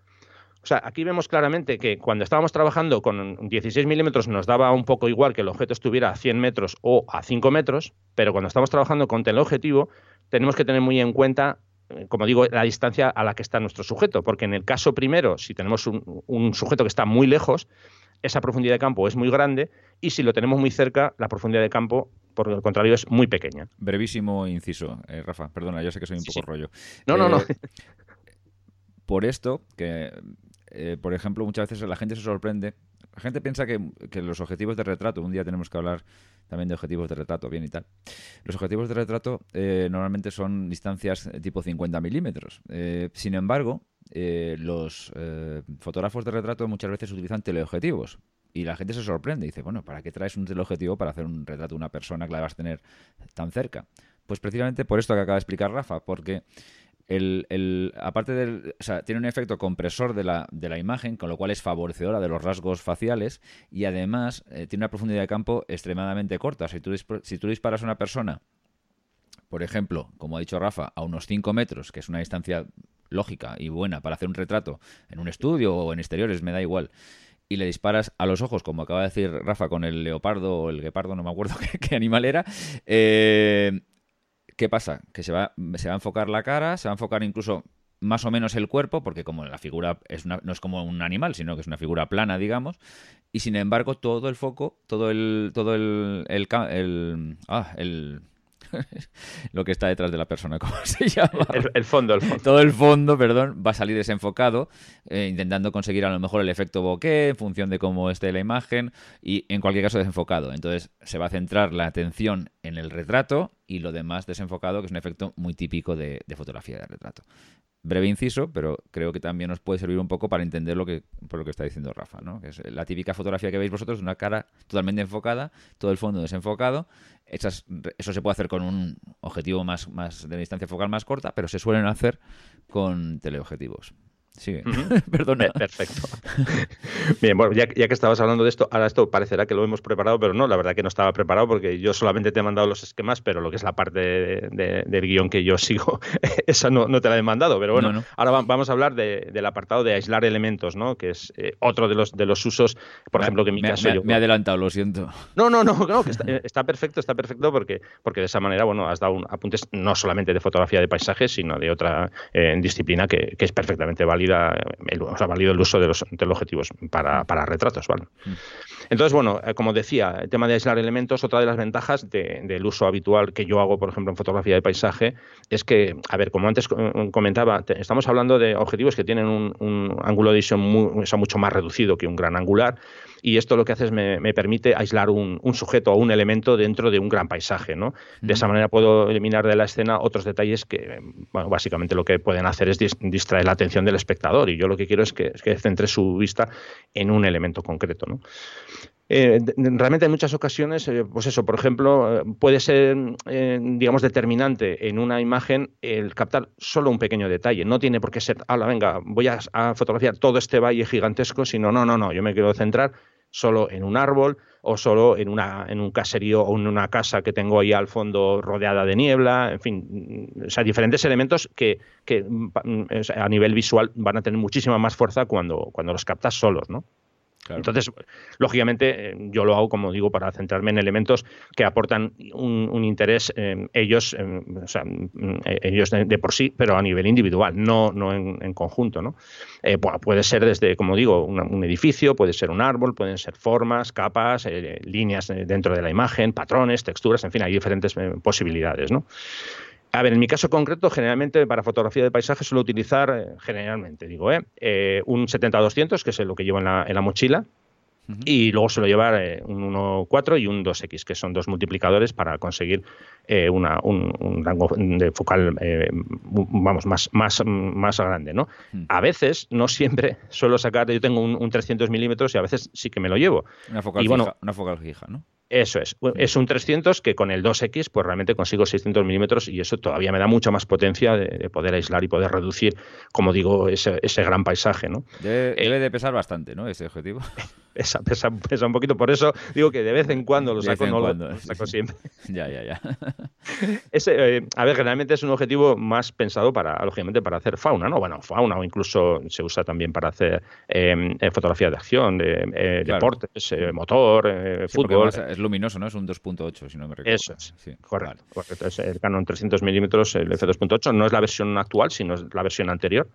O sea, aquí vemos claramente que cuando estábamos trabajando con 16 milímetros nos daba un poco igual que el objeto estuviera a 100 metros o a 5 metros, pero cuando estamos trabajando con teleobjetivo tenemos que tener muy en cuenta, eh, como digo, la distancia a la que está nuestro sujeto, porque en el caso primero, si tenemos un, sujeto que está muy lejos, esa profundidad de campo es muy grande y si lo tenemos muy cerca, la profundidad de campo por el contrario, es muy pequeña. Brevísimo inciso, eh, Rafa. Perdona, yo sé que soy un poco rollo. No, no, no. Eh, por esto, que eh, por ejemplo, muchas veces la gente se sorprende. La gente piensa que, los objetivos de retrato, un día tenemos que hablar también de objetivos de retrato, bien y tal. Los objetivos de retrato eh, normalmente son distancias tipo 50 milímetros. Eh, sin embargo, los fotógrafos de retrato muchas veces utilizan teleobjetivos. Y la gente se sorprende y dice, bueno, ¿para qué traes un teleobjetivo para hacer un retrato de una persona que la vas a tener tan cerca? Pues precisamente por esto que acaba de explicar Rafa, porque el, aparte del, o sea, tiene un efecto compresor de la, imagen, con lo cual es favorecedora de los rasgos faciales y además eh, tiene una profundidad de campo extremadamente corta. Si tú, si tú disparas a una persona, por ejemplo, como ha dicho Rafa, a unos 5 metros, que es una distancia lógica y buena para hacer un retrato en un estudio o en exteriores, me da igual, y le disparas a los ojos, como acaba de decir Rafa con el leopardo o el guepardo, no me acuerdo qué, qué animal era, eh, ¿Qué pasa? Que se va, se va a enfocar la cara, se va a enfocar incluso más o menos el cuerpo, porque como la figura no es como un animal, sino que es una figura plana, digamos, y sin embargo todo el foco, todo el, todo el, el, ah, el lo que está detrás de la persona, ¿cómo se llama? El, fondo, el fondo. Todo el fondo, perdón, va a salir desenfocado, eh, intentando conseguir a lo mejor el efecto bokeh en función de cómo esté la imagen y en cualquier caso desenfocado. Entonces se va a centrar la atención en el retrato y lo demás desenfocado, que es un efecto muy típico de, de fotografía de retrato breve inciso, pero creo que también nos puede servir un poco para entender lo que, por lo que está diciendo Rafa, ¿no? Que es la típica fotografía que veis vosotros una cara totalmente enfocada, todo el fondo desenfocado. Eso se puede hacer con un objetivo más, más de distancia focal más corta, pero se suelen hacer con teleobjetivos. Sí, perdona. Perfecto. Bien, bueno, ya, que estabas hablando de esto, ahora esto parecerá que lo hemos preparado, pero no, la verdad que no estaba preparado porque yo solamente te he mandado los esquemas, pero lo que es la parte del guion que yo sigo, esa no, te la he mandado. Pero bueno, ahora vamos a hablar del apartado de aislar elementos, ¿no? Que es eh, otro de los, de los usos, por ejemplo, que en mi caso. Me, he adelantado, lo siento. No, no, no, no que eh, está, perfecto, está perfecto porque, porque de esa manera, bueno, has dado un, apuntes no solamente de fotografía de paisajes, sino de otra eh, disciplina que, que es perfectamente válida el, o sea, válido el uso de los, objetivos para, retratos. ¿vale? Entonces, bueno, eh, como decía, el tema de aislar elementos, otra de las ventajas del uso habitual que yo hago, por ejemplo, en fotografía de paisaje, es que, a ver, como antes comentaba, estamos hablando de objetivos que tienen un, ángulo de visión mucho más reducido que un gran angular, y esto lo que hace es me, permite aislar un, sujeto o un elemento dentro de un gran paisaje. ¿no? De esa manera puedo eliminar de la escena otros detalles que, bueno, básicamente lo que pueden hacer es distraer la atención del espectador y yo lo que quiero es que, que centre su vista en un elemento concreto. ¿no? Eh, realmente en muchas ocasiones, eh, pues eso, por ejemplo, eh, puede ser, digamos, determinante en una imagen el captar solo un pequeño detalle. No tiene por qué ser, la venga, voy a, fotografiar todo este valle gigantesco, sino, no, no, no, yo me quiero centrar solo en un árbol o solo en, una, en un caserío o en una casa que tengo ahí al fondo rodeada de niebla, en fin, o sea, diferentes elementos que, que mm, a nivel visual van a tener muchísima más fuerza cuando, cuando los captas solos, ¿no? Entonces, lógicamente, eh, yo lo hago, como digo, para centrarme en elementos que aportan un, interés ellos, o sea, mm, eh, ellos de, por sí, pero a nivel individual, no, no en, conjunto. ¿no? Eh, puede ser desde, como digo, un edificio, puede ser un árbol, pueden ser formas, capas, líneas dentro de la imagen, patrones, texturas, en fin, hay diferentes posibilidades. ¿no? A ver, en mi caso concreto, generalmente para fotografía de paisaje suelo utilizar, eh, generalmente digo, eh, eh un 70-200, que es lo que llevo en la, mochila, y luego suelo llevar eh, un 1.4 y un 2X, que son dos multiplicadores para conseguir una, un, rango de focal vamos, más, más, más grande. ¿no? A veces, no siempre, suelo sacar, yo tengo un, 300 milímetros y a veces sí que me lo llevo. Una focal, fija, una focal fija, ¿no? Eso es. Es un 300 que con el 2X pues realmente consigo 600 milímetros y eso todavía me da mucha más potencia de, poder aislar y poder reducir, como digo, ese, ese gran paisaje. ¿no? Debe, de pesar bastante, ¿no? Ese objetivo. Pesa, pesa, pesa un poquito. Por eso digo que de vez en cuando lo saco, no lo, saco siempre. ya, ya, ya. Ese, eh, a ver, generalmente es un objetivo más pensado para, lógicamente, para hacer fauna, ¿no? Bueno, fauna o incluso se usa también para hacer em, eh, fotografía de acción, de eh, deportes, motor, fútbol. Es luminoso, ¿no? Es un 2.8, si no me recuerdo. Eso es, sí, correcto. Es el Canon 300 milímetros, el f2.8, no es la versión actual, sino es la versión anterior,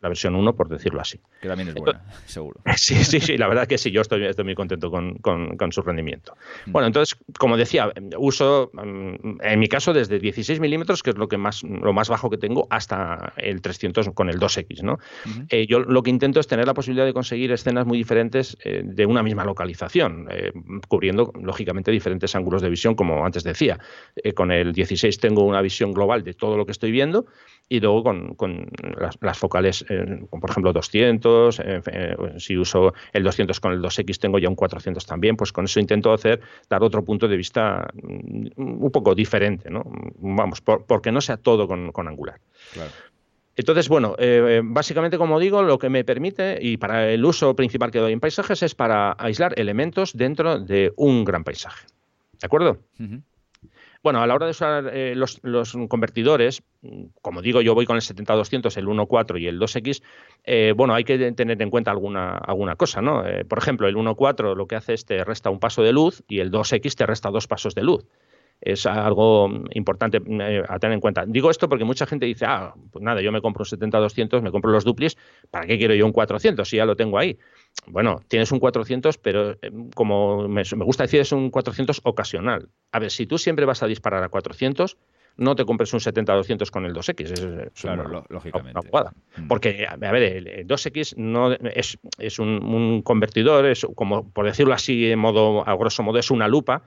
la versión 1, por decirlo así. Que también es buena, seguro. Sí, sí, sí, la verdad que sí, yo estoy, estoy muy contento con, con, su rendimiento. Mm. Bueno, entonces, como decía, uso, mm, en mi caso, desde 16 milímetros, que es lo, que más, lo más bajo que tengo, hasta el 300 con el 2X. ¿no? Eh, yo lo que intento es tener la posibilidad de conseguir escenas muy diferentes eh, de una misma localización, eh, cubriendo, lógicamente, diferentes ángulos de visión, como antes decía. con el 16 tengo una visión global de todo lo que estoy viendo y luego con, con las, focales, eh, por ejemplo 200, eh, eh, si uso el 200 con el 2X tengo ya un 400 también, pues con eso intento hacer, dar otro punto de vista mm, un poco diferente, ¿no? Vamos, porque no sea todo con, angular. Entonces, bueno, básicamente, como digo, lo que me permite, y para el uso principal que doy en paisajes, es para aislar elementos dentro de un gran paisaje. ¿De acuerdo? Bueno, a la hora de usar eh, los, convertidores, como digo, yo voy con el 70-200, el 1.4 y el 2X, eh, bueno, hay que tener en cuenta alguna, alguna cosa, ¿no? Eh, por ejemplo, el 1.4 lo que hace es te resta un paso de luz y el 2X te resta dos pasos de luz es algo importante a tener en cuenta. Digo esto porque mucha gente dice, ah, pues nada, yo me compro un 70-200, me compro los duplis, ¿para qué quiero yo un 400 si ya lo tengo ahí? Bueno, tienes un 400, pero eh, como me, gusta decir, es un 400 ocasional. A ver, si tú siempre vas a disparar a 400, no te compres un 70-200 con el 2X. claro, lógicamente. Mm. Porque, a ver, el 2X no es, es un, un, convertidor, es como, por decirlo así, en modo, a grosso modo, es una lupa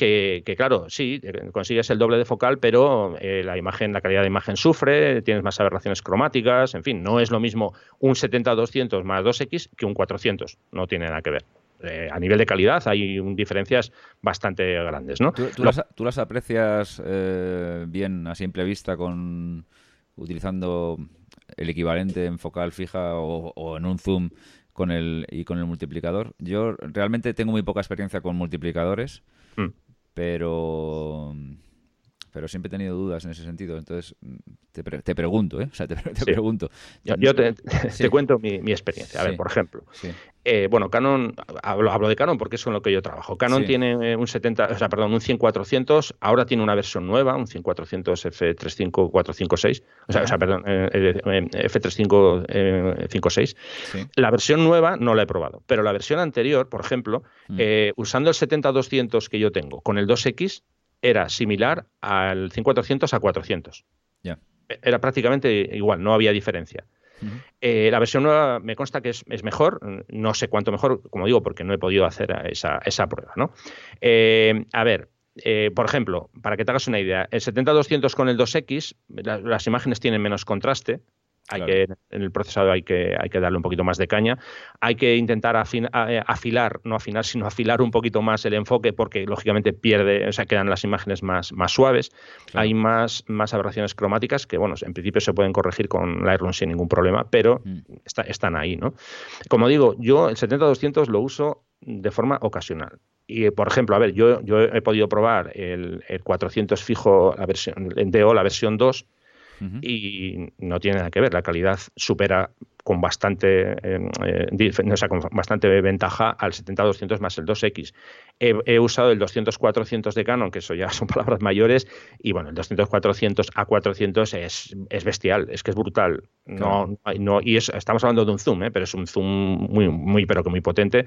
que, claro, sí, eh, consigues el doble de focal, pero eh, la imagen, la calidad de imagen sufre, tienes más aberraciones cromáticas, en fin, no es lo mismo un 70-200 más 2X que un 400, no tiene nada que ver. Eh, a nivel de calidad hay diferencias bastante grandes, ¿no? ¿Tú, las, aprecias bien a simple vista con utilizando el equivalente en focal fija o, en un zoom con el y con el multiplicador? Yo realmente tengo muy poca experiencia con multiplicadores. Mm. Pero pero siempre he tenido dudas en ese sentido. Entonces, te, te pregunto, ¿eh? O sea, te, pregunto. Yo, te, cuento mi, experiencia. A ver, por ejemplo, eh, bueno, Canon, hablo, hablo, de Canon porque es con lo que yo trabajo. Canon tiene un 70, o sea, perdón, un 100-400, ahora tiene una versión nueva, un 100-400 F35456, o sea, o sea perdón, eh, eh, F3556. La versión nueva no la he probado, pero la versión anterior, por ejemplo, mm. usando el 70-200 que yo tengo con el 2X, era similar al 5400 a 400. Era prácticamente igual, no había diferencia. Eh, la versión nueva me consta que es, mejor, no sé cuánto mejor, como digo, porque no he podido hacer esa, esa prueba. ¿no? Eh, a ver, eh, por ejemplo, para que te hagas una idea, el 70-200 con el 2X, las imágenes tienen menos contraste, hay que, en el procesado hay que, hay que darle un poquito más de caña. Hay que intentar eh, afilar, no afinar, sino afilar un poquito más el enfoque porque lógicamente pierde, o sea, quedan las imágenes más, más suaves. Hay más, más aberraciones cromáticas que, bueno, en principio se pueden corregir con Lightroom sin ningún problema, pero mm. están ahí, ¿no? Como digo, yo el 70-200 lo uso de forma ocasional. Y, por ejemplo, a ver, yo, yo he podido probar el, el 400 fijo, la versión, DO, la versión 2, y no tiene nada que ver. La calidad supera con bastante, eh, o sea, con bastante ventaja al 70-200 más el 2X. He, usado el 200-400 de Canon, que eso ya son palabras mayores, y bueno, el 200-400 a 400 es, es bestial, es que es brutal. No, no, y estamos hablando de un zoom, ¿eh? pero es un zoom muy, muy, pero que muy potente.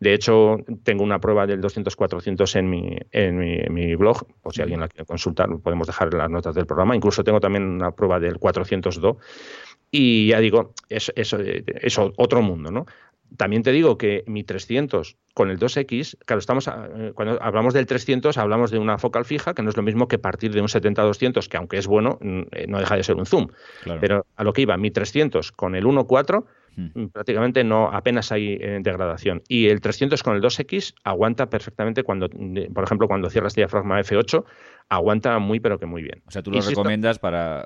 De hecho, tengo una prueba del 200-400 en mi, en, mi, en mi blog, por si alguien la quiere consultar, podemos dejar en las notas del programa. Incluso tengo también una prueba del 402 y ya digo, es, es, otro mundo, ¿no? También te digo que mi 300 con el 2X, claro, estamos eh, cuando hablamos del 300 hablamos de una focal fija, que no es lo mismo que partir de un 70-200, que aunque es bueno, eh, no deja de ser un zoom. Pero a lo que iba, mi 300 con el 1.4 hmm. prácticamente no apenas hay eh, degradación. Y el 300 con el 2X aguanta perfectamente cuando, por ejemplo, cuando cierras diafragma F8, aguanta muy pero que muy bien. O sea, tú lo recomiendas para,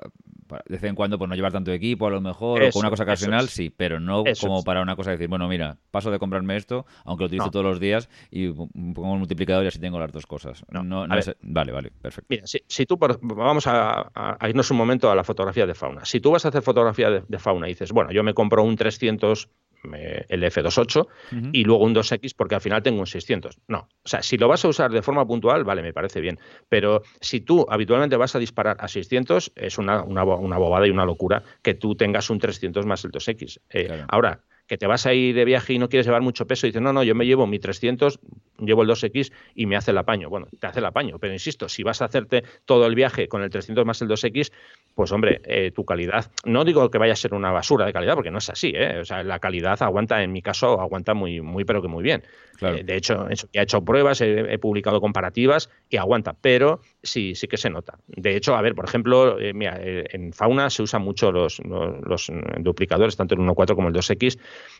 de vez en cuando pues no llevar tanto equipo a lo mejor, o con una cosa ocasional, sí, pero no como para una cosa de decir, bueno, mira, paso de comprarme esto, aunque lo utilizo todos los días, y pongo un multiplicador y así tengo las dos cosas. No, vale, vale, perfecto. Mira, si, tú, vamos a, irnos un momento a la fotografía de fauna. Si tú vas a hacer fotografía de, de fauna y dices, bueno, yo me compro un 300 el F28 y luego un 2X porque al final tengo un 600. No, o sea, si lo vas a usar de forma puntual, vale, me parece bien, pero si tú habitualmente vas a disparar a 600, es una, una, bobada y una locura que tú tengas un 300 más el 2X. Eh, ahora, que te vas a ir de viaje y no quieres llevar mucho peso y dices, no, no, yo me llevo mi 300, llevo el 2X y me hace el apaño. Bueno, te hace el apaño, pero insisto, si vas a hacerte todo el viaje con el 300 más el 2X, pues hombre, eh, tu calidad, no digo que vaya a ser una basura de calidad, porque no es así, ¿eh? o sea, la calidad aguanta, en mi caso, aguanta muy, muy pero que muy bien. Eh, de hecho, he hecho pruebas, he, publicado comparativas y aguanta, pero sí, sí que se nota. De hecho, a ver, por ejemplo, eh, mira, en fauna se usan mucho los, los, duplicadores, tanto el 1.4 como el 2X.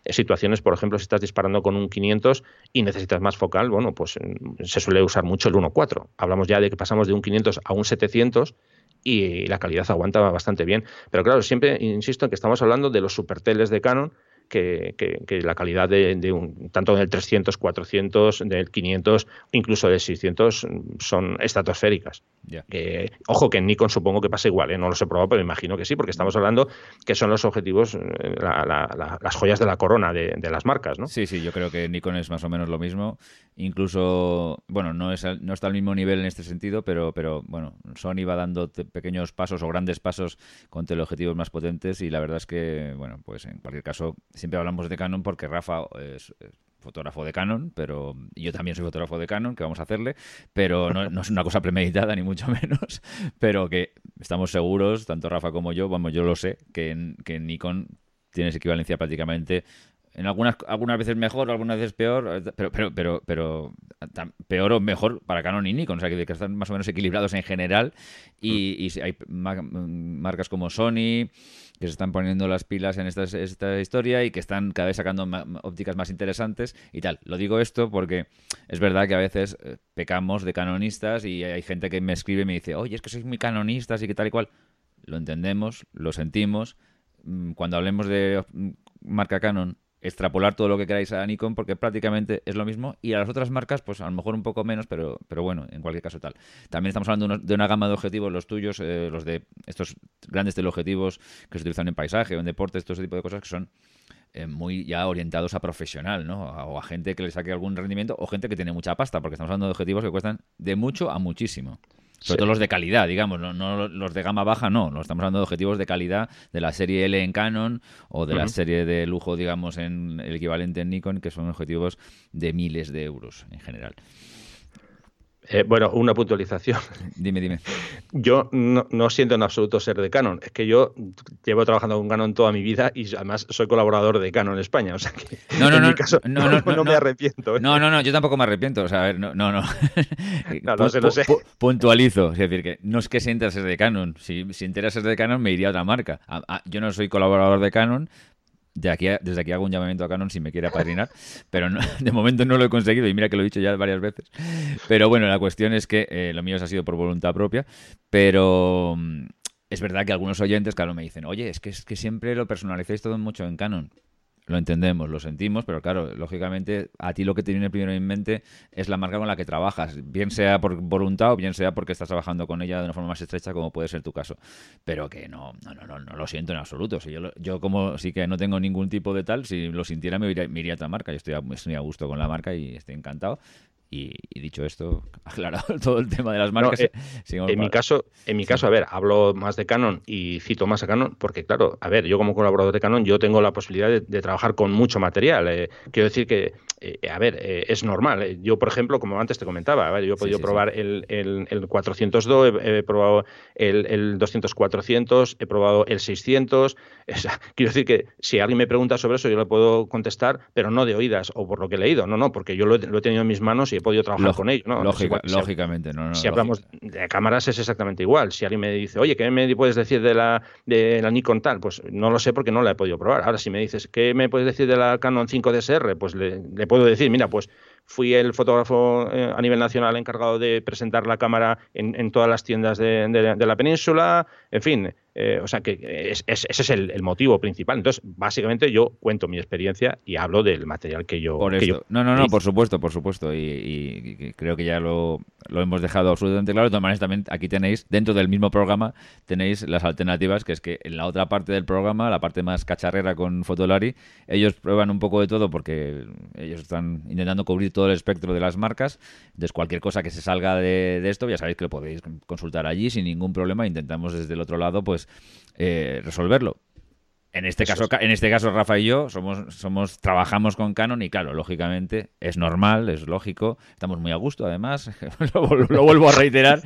situaciones, por ejemplo, si estás disparando con un 500 y necesitas más focal, bueno, pues mm, se suele usar mucho el 1.4. Hablamos ya de que pasamos de un 500 a un 700 y la calidad aguanta bastante bien. Pero claro, siempre insisto en que estamos hablando de los superteles de Canon que, la calidad de, un, tanto del 300, 400, del 500, incluso del 600 son estratosféricas. ojo que en Nikon supongo que pasa igual, ¿eh? no lo he probado, pero imagino que sí, porque estamos hablando que son los objetivos, eh, las joyas de la corona de, las marcas, ¿no? Sí, sí, yo creo que Nikon es más o menos lo mismo. Incluso, bueno, no, es, no está al mismo nivel en este sentido, pero, pero bueno, Sony va dando pequeños pasos o grandes pasos con teleobjetivos más potentes y la verdad es que, bueno, pues en cualquier caso siempre hablamos de Canon porque Rafa es, fotógrafo de Canon, pero yo también soy fotógrafo de Canon, que vamos a hacerle, pero no, es una cosa premeditada ni mucho menos, pero que estamos seguros, tanto Rafa como yo, vamos, yo lo sé, que, que Nikon tiene equivalencia prácticamente en algunas algunas veces mejor, algunas veces peor, pero pero pero pero peor o mejor para Canon y Nikon, o sea que, están más o menos equilibrados en general y, mm. hay marcas como Sony que se están poniendo las pilas en esta, esta historia y que están cada vez sacando ópticas más interesantes y tal. Lo digo esto porque es verdad que a veces eh, pecamos de canonistas y hay gente que me escribe y me dice, oye, es que sois muy canonistas y que tal y cual. Lo entendemos, lo sentimos. Mm, cuando hablemos de mm, marca Canon extrapolar todo lo que queráis a Nikon porque prácticamente es lo mismo y a las otras marcas pues a lo mejor un poco menos pero pero bueno en cualquier caso tal también estamos hablando de una, gama de objetivos los tuyos eh, los de estos grandes teleobjetivos que se utilizan en paisaje o en deportes todo ese tipo de cosas que son eh, muy ya orientados a profesional, ¿no? O a gente que le saque algún rendimiento o gente que tiene mucha pasta, porque estamos hablando de objetivos que cuestan de mucho a muchísimo. Sobre todo los de calidad, digamos, no, los de gama baja, no. No estamos hablando de objetivos de calidad de la serie L en Canon o de la serie de lujo, digamos, en el equivalente en Nikon, que son objetivos de miles de euros en general. Eh, bueno, una puntualización. Dime, dime. Yo no, siento en absoluto ser de Canon. Es que yo llevo trabajando con Canon toda mi vida y además soy colaborador de Canon España. O sea que no, no, en no, mi caso no, me arrepiento. ¿eh? No, no, no, yo tampoco me arrepiento. O sea, a ver, no, no. No, no, sé, no sé. Puntualizo. Es decir, que no es que sientas ser de Canon. Si, si ser de Canon, me iría a otra marca. yo no soy colaborador de Canon, de aquí desde aquí hago un llamamiento a Canon si me quiere apadrinar, pero de momento no lo he conseguido y mira que lo he dicho ya varias veces. Pero bueno, la cuestión es que eh, lo mío ha sido por voluntad propia, pero mm, es verdad que algunos oyentes, claro, me dicen, oye, es que, es que siempre lo personalicéis todo mucho en Canon lo entendemos, lo sentimos, pero claro, lógicamente a ti lo que te viene primero en mente es la marca con la que trabajas, bien sea por voluntad o bien sea porque estás trabajando con ella de una forma más estrecha, como puede ser tu caso. Pero que no, no, no, no, no lo siento en absoluto. Si yo, yo como sí que no tengo ningún tipo de tal, si lo sintiera me iría, me iría a otra marca. Yo estoy estoy a gusto con la marca y estoy encantado. Y, dicho esto, aclarado todo el tema de las marcas. Eh, en mi caso, en mi caso, a ver, hablo más de Canon y cito más a Canon, porque claro, a ver, yo como colaborador de Canon, yo tengo la posibilidad de, trabajar con mucho material. Eh, quiero decir que, eh, a ver, es normal. Yo, por ejemplo, como antes te comentaba, a ver, yo he podido probar El, el, el, 402, he, probado el, el 200-400, he probado el 600. quiero decir que si alguien me pregunta sobre eso, yo le puedo contestar, pero no de oídas o por lo que he leído, no, no, porque yo lo he, lo he tenido en mis manos y he podido trabajar con ellos. ¿no? lógicamente, no, Si hablamos de cámaras es exactamente igual. Si alguien me dice, oye, ¿qué me puedes decir de la, de la Nikon tal? Pues no lo sé porque no la he podido probar. Ahora, si me dices, ¿qué me puedes decir de la Canon 5 DSR? Pues le, puedo decir, mira, pues fui el fotógrafo eh, a nivel nacional encargado de presentar la cámara en, todas las tiendas de, la península, en fin, eh, o sea que ese es el, motivo principal. Entonces, básicamente yo cuento mi experiencia y hablo del material que yo... Por esto. no, no, no, por supuesto, por supuesto. Y, creo que ya lo, hemos dejado absolutamente claro. De todas maneras, también aquí tenéis, dentro del mismo programa, tenéis las alternativas, que es que en la otra parte del programa, la parte más cacharrera con Fotolari, ellos prueban un poco de todo porque ellos están intentando cubrir todo el espectro de las marcas. Entonces, cualquier cosa que se salga de, de esto, ya sabéis que lo podéis consultar allí sin ningún problema. Intentamos desde el otro lado, pues eh, resolverlo. En este, caso, en este caso, Rafa y yo somos, somos, trabajamos con Canon y claro, lógicamente es normal, es lógico, estamos muy a gusto además, lo, vuelvo a reiterar.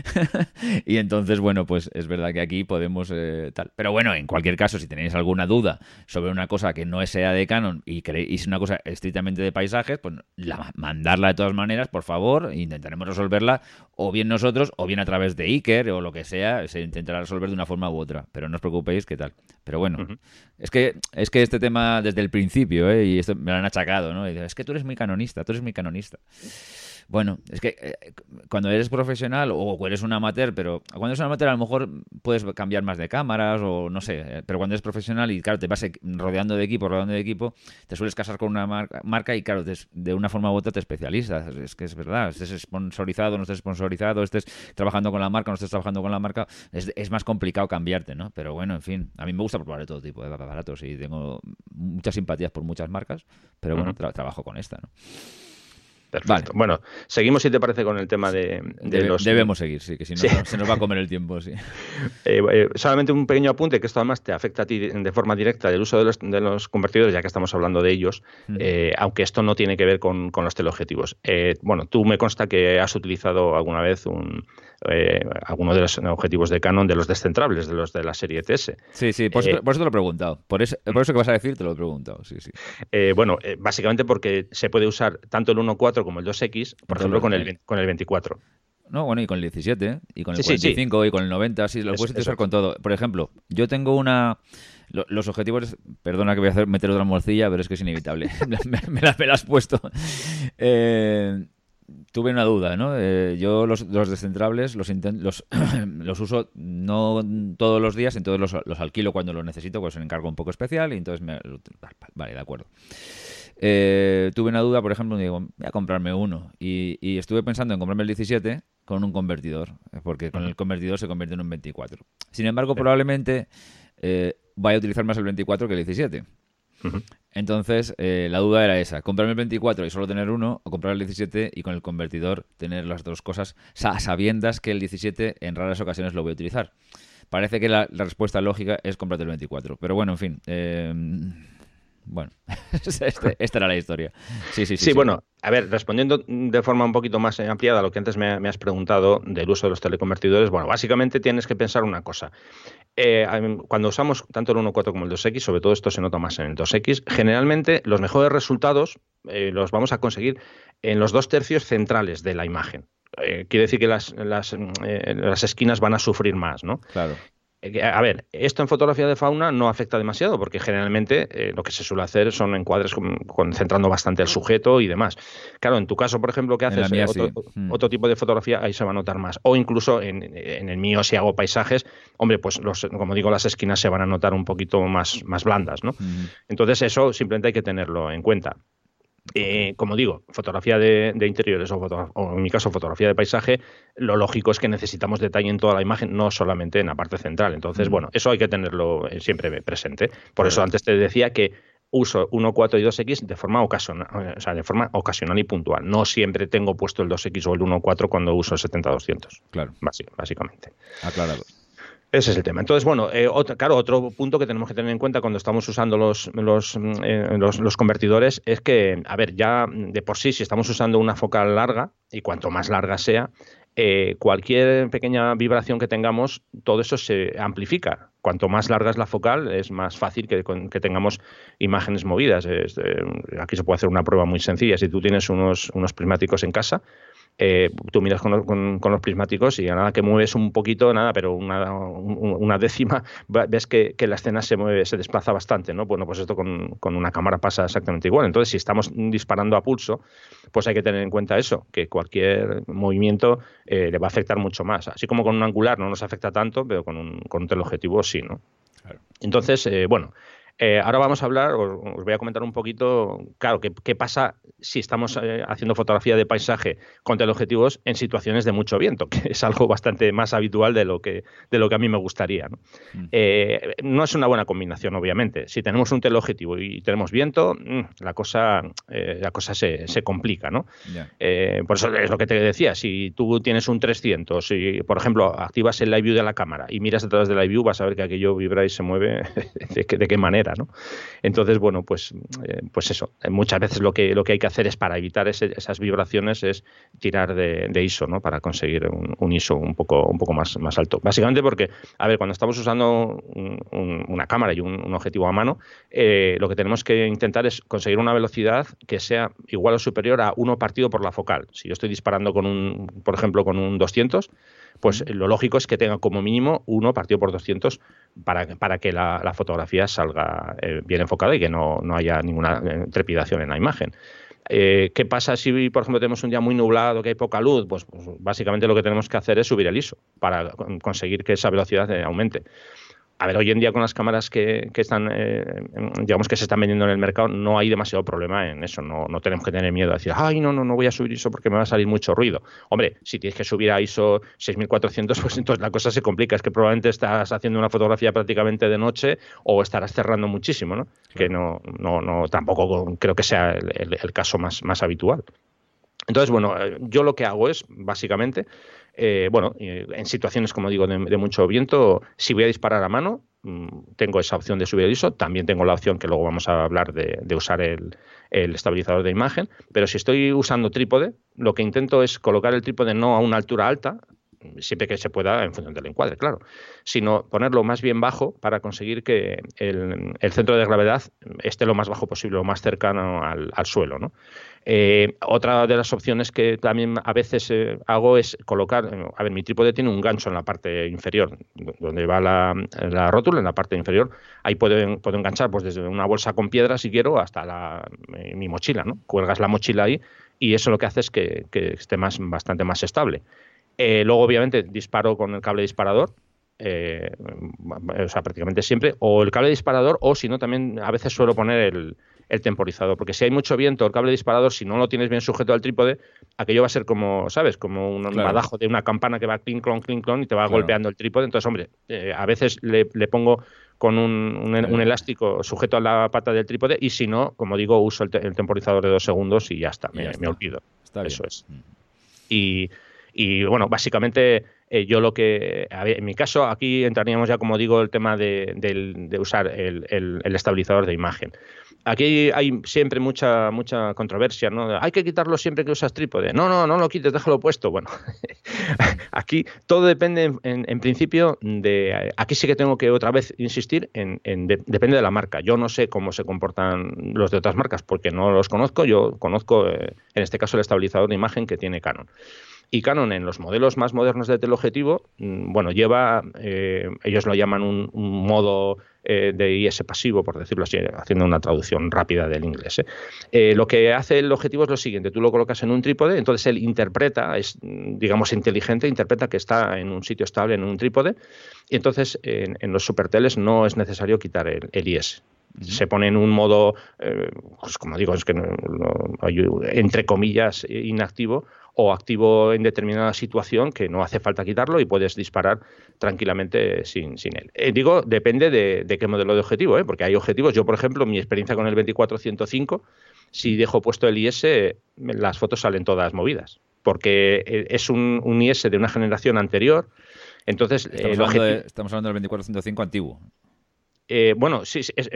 y entonces, bueno, pues es verdad que aquí podemos eh, tal. Pero bueno, en cualquier caso, si tenéis alguna duda sobre una cosa que no sea de Canon y, es una cosa estrictamente de paisajes, pues mandarla de todas maneras, por favor, intentaremos resolverla o bien nosotros o bien a través de Iker o lo que sea, se intentará resolver de una forma u otra. Pero no os preocupéis, ¿qué tal? Pero bueno, es, que, es que este tema desde el principio, ¿eh? y esto me lo han achacado, ¿no? es que tú eres muy canonista, tú eres muy canonista. Bueno, es que eh, cuando eres profesional o eres un amateur, pero cuando eres un amateur a lo mejor puedes cambiar más de cámaras o no sé, eh, pero cuando eres profesional y claro, te vas rodeando de equipo, rodeando de equipo, te sueles casar con una marca, y claro, de una forma u otra te especializas. Es que es verdad, estés sponsorizado, no estés sponsorizado, estés trabajando con la marca, no estés trabajando con la marca, es, más complicado cambiarte, ¿no? Pero bueno, en fin, a mí me gusta probar de todo tipo de aparatos y tengo muchas simpatías por muchas marcas, pero bueno, trabajo con esta, ¿no? Perfecto. Bueno, seguimos si te parece con el tema de, los... Debemos seguir, sí, que si no se nos va a comer el tiempo, sí. Eh, eh, solamente un pequeño apunte, que esto además te afecta a ti de forma directa del uso de los, de los convertidores, ya que estamos hablando de ellos, eh, aunque esto no tiene que ver con, con los teleobjetivos. bueno, tú me consta que has utilizado alguna vez un, eh, algunos de los objetivos de Canon de los descentrables, de los de la serie TS. Sí, sí, por, eso, te lo he preguntado. Por eso, por eso que vas a decir, te lo he preguntado. Sí, sí. Eh, bueno, básicamente porque se puede usar tanto el 1.4 como el 2X, por ejemplo, con el, con el 24. No, bueno, y con el 17, y con el 45, y con el 90, sí, lo puedes utilizar con todo. Por ejemplo, yo tengo una... los objetivos, perdona que voy a hacer meter otra morcilla, pero es que es inevitable. me, me, las, me, las, has puesto. Eh, tuve una duda, ¿no? Eh, yo los, los, descentrables los, los, los, uso no todos los días, entonces los, los, alquilo cuando los necesito, pues un encargo un poco especial y entonces me... Vale, de acuerdo. Eh, tuve una duda, por ejemplo, digo, voy a comprarme uno y, y, estuve pensando en comprarme el 17 con un convertidor, porque con el convertidor se convierte en un 24. Sin embargo, probablemente eh, vaya a utilizar más el 24 que el 17. Entonces, eh, la duda era esa, comprarme el 24 y solo tener uno, o comprar el 17 y con el convertidor tener las dos cosas, sabiendas que el 17 en raras ocasiones lo voy a utilizar. Parece que la, respuesta lógica es comprarte el 24, pero bueno, en fin. Eh, bueno, este, esta era la historia. Sí, sí, sí, sí, bueno, a ver, respondiendo de forma un poquito más ampliada a lo que antes me, has preguntado del uso de los teleconvertidores, bueno, básicamente tienes que pensar una cosa. Eh, cuando usamos tanto el 1.4 como el 2X, sobre todo esto se nota más en el 2X, generalmente los mejores resultados eh, los vamos a conseguir en los dos tercios centrales de la imagen. Eh, quiere decir que las, las, las, esquinas van a sufrir más, ¿no? Claro. Eh, a ver, esto en fotografía de fauna no afecta demasiado porque generalmente eh, lo que se suele hacer son encuadres concentrando bastante el sujeto y demás. Claro, en tu caso, por ejemplo, que haces eh, mm. otro, tipo de fotografía, ahí se va a notar más. O incluso en, el mío, si hago paisajes, hombre, pues los, como digo, las esquinas se van a notar un poquito más, más blandas, ¿no? Entonces eso simplemente hay que tenerlo en cuenta. Eh, como digo, fotografía de, interiores o, en mi caso fotografía de paisaje, lo lógico es que necesitamos detalle en toda la imagen, no solamente en la parte central. Entonces, mm. bueno, eso hay que tenerlo eh, siempre presente. Por eso antes te decía que uso 1, 4 y 2X de forma ocasional, o sea, de forma ocasional y puntual. No siempre tengo puesto el 2X o el 1, 4 cuando uso el 70-200. Claro. básicamente. Aclarado. Ese es el tema. Entonces, bueno, eh, claro, otro punto que tenemos que tener en cuenta cuando estamos usando los, mm, eh, los, los, convertidores es que, a ver, ya de por sí, si estamos usando una focal larga, y cuanto más larga sea, eh, cualquier pequeña vibración que tengamos, todo eso se amplifica. Cuanto más larga es la focal, es más fácil que, que tengamos imágenes movidas. aquí se puede hacer una prueba muy sencilla. Si tú tienes unos, unos prismáticos en casa, eh, tú miras con, los prismáticos y nada que mueves un poquito, nada, pero una, una décima, ves que, la escena se mueve, se desplaza bastante, ¿no? Bueno, pues esto con, una cámara pasa exactamente igual. Entonces, si estamos disparando a pulso, pues hay que tener en cuenta eso, que cualquier movimiento eh, le va a afectar mucho más. Así como con un angular no nos afecta tanto, pero con un, con un teleobjetivo sí, ¿no? Entonces, eh, bueno, eh, ahora vamos a hablar, os, voy a comentar un poquito, claro, qué, pasa si estamos eh, haciendo fotografía de paisaje con teleobjetivos en situaciones de mucho viento, que es algo bastante más habitual de lo que, de lo que a mí me gustaría. ¿no? Mm. Eh, no es una buena combinación, obviamente. Si tenemos un teleobjetivo y tenemos viento, mm, la cosa, la cosa se, se complica. ¿no? por eso es lo que te decía, si tú tienes un 300 y, por ejemplo, activas el live view de la cámara y miras detrás del live view, vas a ver que aquello vibra y se mueve de qué manera. Entonces, bueno, pues, eh, pues eso, muchas veces lo que, lo que hay que hacer es para evitar esas vibraciones es tirar de, ISO, ¿no? Para conseguir un, ISO un poco, un poco más, más alto. Básicamente porque, a ver, cuando estamos usando una cámara y un, objetivo a mano, eh, lo que tenemos que intentar es conseguir una velocidad que sea igual o superior a 1 partido por la focal. Si yo estoy disparando con un, por ejemplo, con un 200, pues lo lógico es que tenga como mínimo uno partido por 200 para, para que la, fotografía salga eh, bien enfocada y que no, haya ninguna eh, trepidación en la imagen. Eh, ¿Qué pasa si, por ejemplo, tenemos un día muy nublado, que hay poca luz? Pues, pues básicamente lo que tenemos que hacer es subir el ISO para conseguir que esa velocidad aumente a ver, hoy en día con las cámaras que, están, eh, digamos que se están vendiendo en el mercado, no hay demasiado problema en eso. No, no, tenemos que tener miedo a decir, ay, no, no, no voy a subir ISO porque me va a salir mucho ruido. Hombre, si tienes que subir a ISO 6400, pues entonces la cosa se complica. Es que probablemente estás haciendo una fotografía prácticamente de noche o estarás cerrando muchísimo, ¿no? Que no, no, no, tampoco creo que sea el, el caso más, más habitual. Entonces, bueno, eh, yo lo que hago es, básicamente, eh, bueno, en situaciones, como digo, de, mucho viento, si voy a disparar a mano, mm, tengo esa opción de subir el ISO, también tengo la opción que luego vamos a hablar de, usar el, estabilizador de imagen, pero si estoy usando trípode, lo que intento es colocar el trípode no a una altura alta, siempre que se pueda en función del encuadre, claro, sino ponerlo más bien bajo para conseguir que el, centro de gravedad esté lo más bajo posible, lo más cercano al, al suelo, ¿no? Eh, otra de las opciones que también a veces eh, hago es colocar, a ver, mi trípode tiene un gancho en la parte inferior, donde va la, rótula, en la parte inferior, ahí puedo, puedo enganchar pues desde una bolsa con piedra si quiero hasta la, mi, mochila, ¿no? Cuelgas la mochila ahí y eso lo que hace es que, esté más, bastante más estable. Eh, luego, obviamente, disparo con el cable disparador, o sea, prácticamente siempre, o el cable disparador, o si no, también a veces suelo poner el, el temporizador. Porque si hay mucho viento, el cable disparador, si no lo tienes bien sujeto al trípode, aquello va a ser como, ¿sabes? Como un badajo de una campana que va clink, clon, clink, clon y te va golpeando el trípode. Entonces, hombre, eh, a veces le, pongo con un, elástico sujeto a la pata del trípode y si no, como digo, uso el, temporizador de dos segundos y ya está, me, olvido. Eso es. Y, bueno, básicamente eh, yo lo que, en mi caso, aquí entraríamos ya, como digo, el tema de, usar el, estabilizador de imagen aquí hay siempre mucha mucha controversia, ¿no? Hay que quitarlo siempre que usas trípode. No, no, no lo quites, déjalo puesto. Bueno, aquí todo depende, en, principio, de... Aquí sí que tengo que otra vez insistir en... depende de la marca. Yo no sé cómo se comportan los de otras marcas porque no los conozco. Yo conozco, eh, en este caso, el estabilizador de imagen que tiene Canon. Y Canon en los modelos más modernos de teleobjetivo, mm, bueno, lleva, eh, ellos lo llaman un, modo eh, de IS pasivo, por decirlo así, haciendo una traducción rápida del inglés. ¿eh? lo que hace el objetivo es lo siguiente, tú lo colocas en un trípode, entonces él interpreta, es digamos inteligente, interpreta que está en un sitio estable, en un trípode, y entonces en, los superteles no es necesario quitar el, IS se pone en un modo, pues como digo, es que entre comillas inactivo o activo en determinada situación que no hace falta quitarlo y puedes disparar tranquilamente sin, él. Eh, digo, depende de, qué modelo de objetivo, ¿eh? porque hay objetivos. Yo, por ejemplo, mi experiencia con el 24-105, si dejo puesto el IS, las fotos salen todas movidas, porque eh, es un, IS de una generación anterior. Entonces, estamos, hablando, de, estamos hablando del 24-105 antiguo. bueno, sí, es,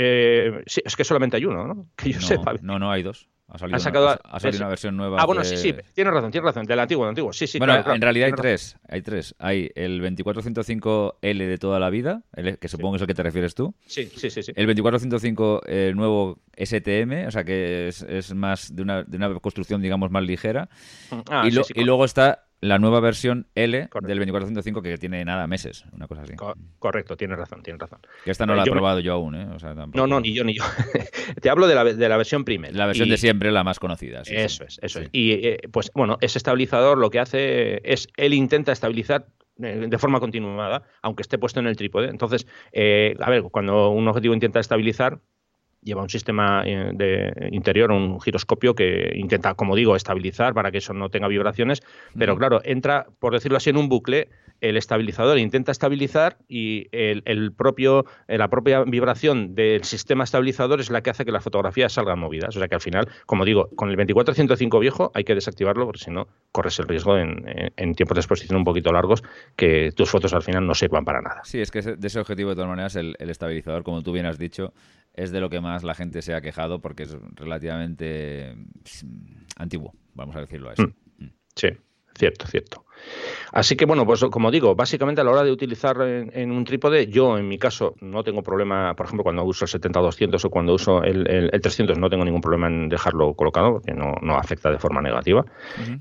que solamente hay uno, ¿no? Que yo no, sepa. No, no, hay dos. Ha salido, una, ha salido una versión nueva. Ah, bueno, sí, sí, tienes razón, tienes razón, del antiguo, del antiguo. Sí, sí, bueno, en realidad hay tres, hay tres. Hay el 2405L de toda la vida, que supongo que es el que te refieres tú. Sí, sí, sí. sí. El 2405 el nuevo STM, o sea que es, es más de una, de una construcción, digamos, más ligera. Ah, y, y luego está la nueva versión L del 2405 que tiene nada meses, una cosa así. correcto, tienes razón, tienes razón. Que esta no eh, la he probado yo aún, ¿eh? No, no, ni yo, ni yo. Te hablo de la, de la versión primera. La versión de siempre, la más conocida. eso es, eso es. Y eh, pues bueno, ese estabilizador lo que hace es, él intenta estabilizar eh, de forma continuada, aunque esté puesto en el trípode. Entonces, a ver, cuando un objetivo intenta estabilizar, lleva un sistema eh, de interior, un giroscopio que intenta, como digo, estabilizar para que eso no tenga vibraciones, pero claro, entra, por decirlo así, en un bucle, el estabilizador intenta estabilizar y el, propio, eh, la propia vibración del sistema estabilizador es la que hace que las fotografías salgan movidas. O sea que al final, como digo, con el 2405 viejo hay que desactivarlo porque si no corres el riesgo en, tiempos de exposición un poquito largos que tus fotos al final no sirvan para nada. Sí, es que de ese objetivo de todas maneras el, el estabilizador, como tú bien has dicho, es de lo que más la gente se ha quejado porque es relativamente antiguo, vamos a decirlo así. Mm. Sí, cierto, cierto. Así que bueno, pues como digo, básicamente a la hora de utilizar en, un trípode, yo en mi caso no tengo problema, por ejemplo, cuando uso el 70-200 o cuando uso el, 300 no tengo ningún problema en dejarlo colocado porque no, afecta de forma negativa.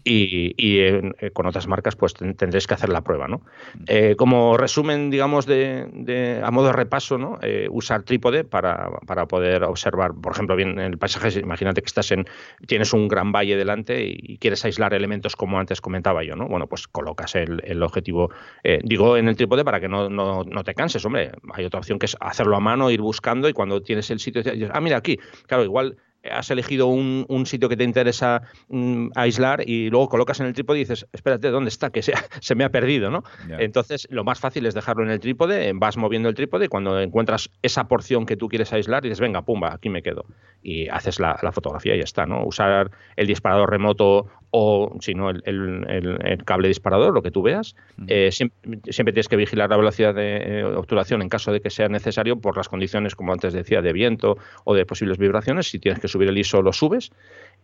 Y, eh, con otras marcas pues tendréis que hacer la prueba, ¿no? Eh, como resumen, digamos, de, a modo de repaso, ¿no? Eh, usar trípode para, poder observar, por ejemplo, bien el paisaje, imagínate que estás en, tienes un gran valle delante y quieres aislar elementos como antes comentaba yo, ¿no? Bueno, pues colocas el, objetivo, eh, digo en el trípode para que no, no, no, te canses, hombre, hay otra opción que es hacerlo a mano, ir buscando y cuando tienes el sitio, dices, ah, mira aquí, claro, igual has elegido un, sitio que te interesa mm, aislar y luego colocas en el trípode y dices, espérate, ¿dónde está? Que se, se me ha perdido, ¿no? Entonces, lo más fácil es dejarlo en el trípode, vas moviendo el trípode y cuando encuentras esa porción que tú quieres aislar, dices, venga, pumba, aquí me quedo. Y haces la, fotografía y ya está, ¿no? Usar el disparador remoto o, si no, el, el, cable disparador, lo que tú veas. Eh, siempre, tienes que vigilar la velocidad de eh, obturación en caso de que sea necesario por las condiciones, como antes decía, de viento o de posibles vibraciones. Si tienes que subir el ISO lo subes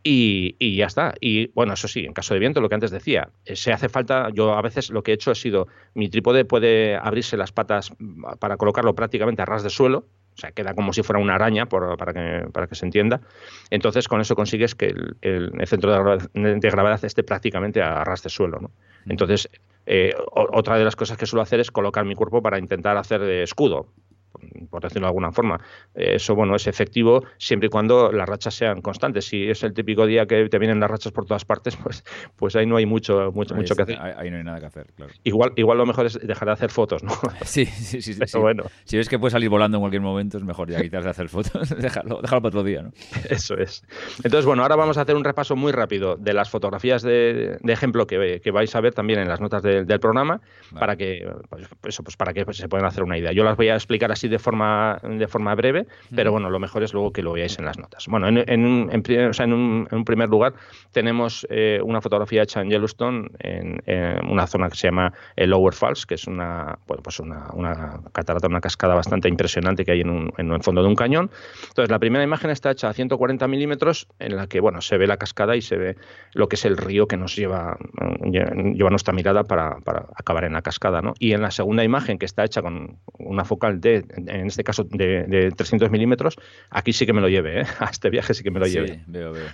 y, ya está. Y bueno, eso sí, en caso de viento, lo que antes decía, eh, se hace falta, yo a veces lo que he hecho ha sido, mi trípode puede abrirse las patas para colocarlo prácticamente a ras de suelo, o sea, queda como si fuera una araña, para, que, para que se entienda. Entonces, con eso consigues que el, centro de gravedad, esté prácticamente a ras de suelo. ¿no? Entonces, eh, otra de las cosas que suelo hacer es colocar mi cuerpo para intentar hacer de escudo por decirlo de alguna forma. Eso, bueno, es efectivo siempre y cuando las rachas sean constantes. Si es el típico día que te vienen las rachas por todas partes, pues, pues ahí no hay mucho, mucho, mucho que hacer. Ahí no hay nada que hacer, claro. Igual, igual lo mejor es dejar de hacer fotos, ¿no? Sí, sí, sí. sí, bueno. Si ves que puedes salir volando en cualquier momento, es mejor ya quitarse de hacer fotos, dejarlo, dejarlo para otro día, ¿no? Eso es. Entonces, bueno, ahora vamos a hacer un repaso muy rápido de las fotografías de, ejemplo que, que, vais a ver también en las notas del programa, para que pues, eso, pues para que se puedan hacer una idea. Yo las voy a explicar así de forma, de forma breve, pero bueno, lo mejor es luego que lo veáis en las notas. Bueno, en, en, en, un, primer lugar tenemos eh, una fotografía hecha en Yellowstone, en, una zona que se llama el Lower Falls, que es una, bueno, pues una, una catarata, una cascada bastante impresionante que hay en, un, en el fondo de un cañón. Entonces, la primera imagen está hecha a 140 milímetros, en la que, bueno, se ve la cascada y se ve lo que es el río que nos lleva, lleva nuestra mirada para, para acabar en la cascada, ¿no? Y en la segunda imagen, que está hecha con una focal de, en este caso de, 300 milímetros, aquí sí que me lo lleve, ¿eh? a este viaje sí que me lo lleve. Sí, veo, veo.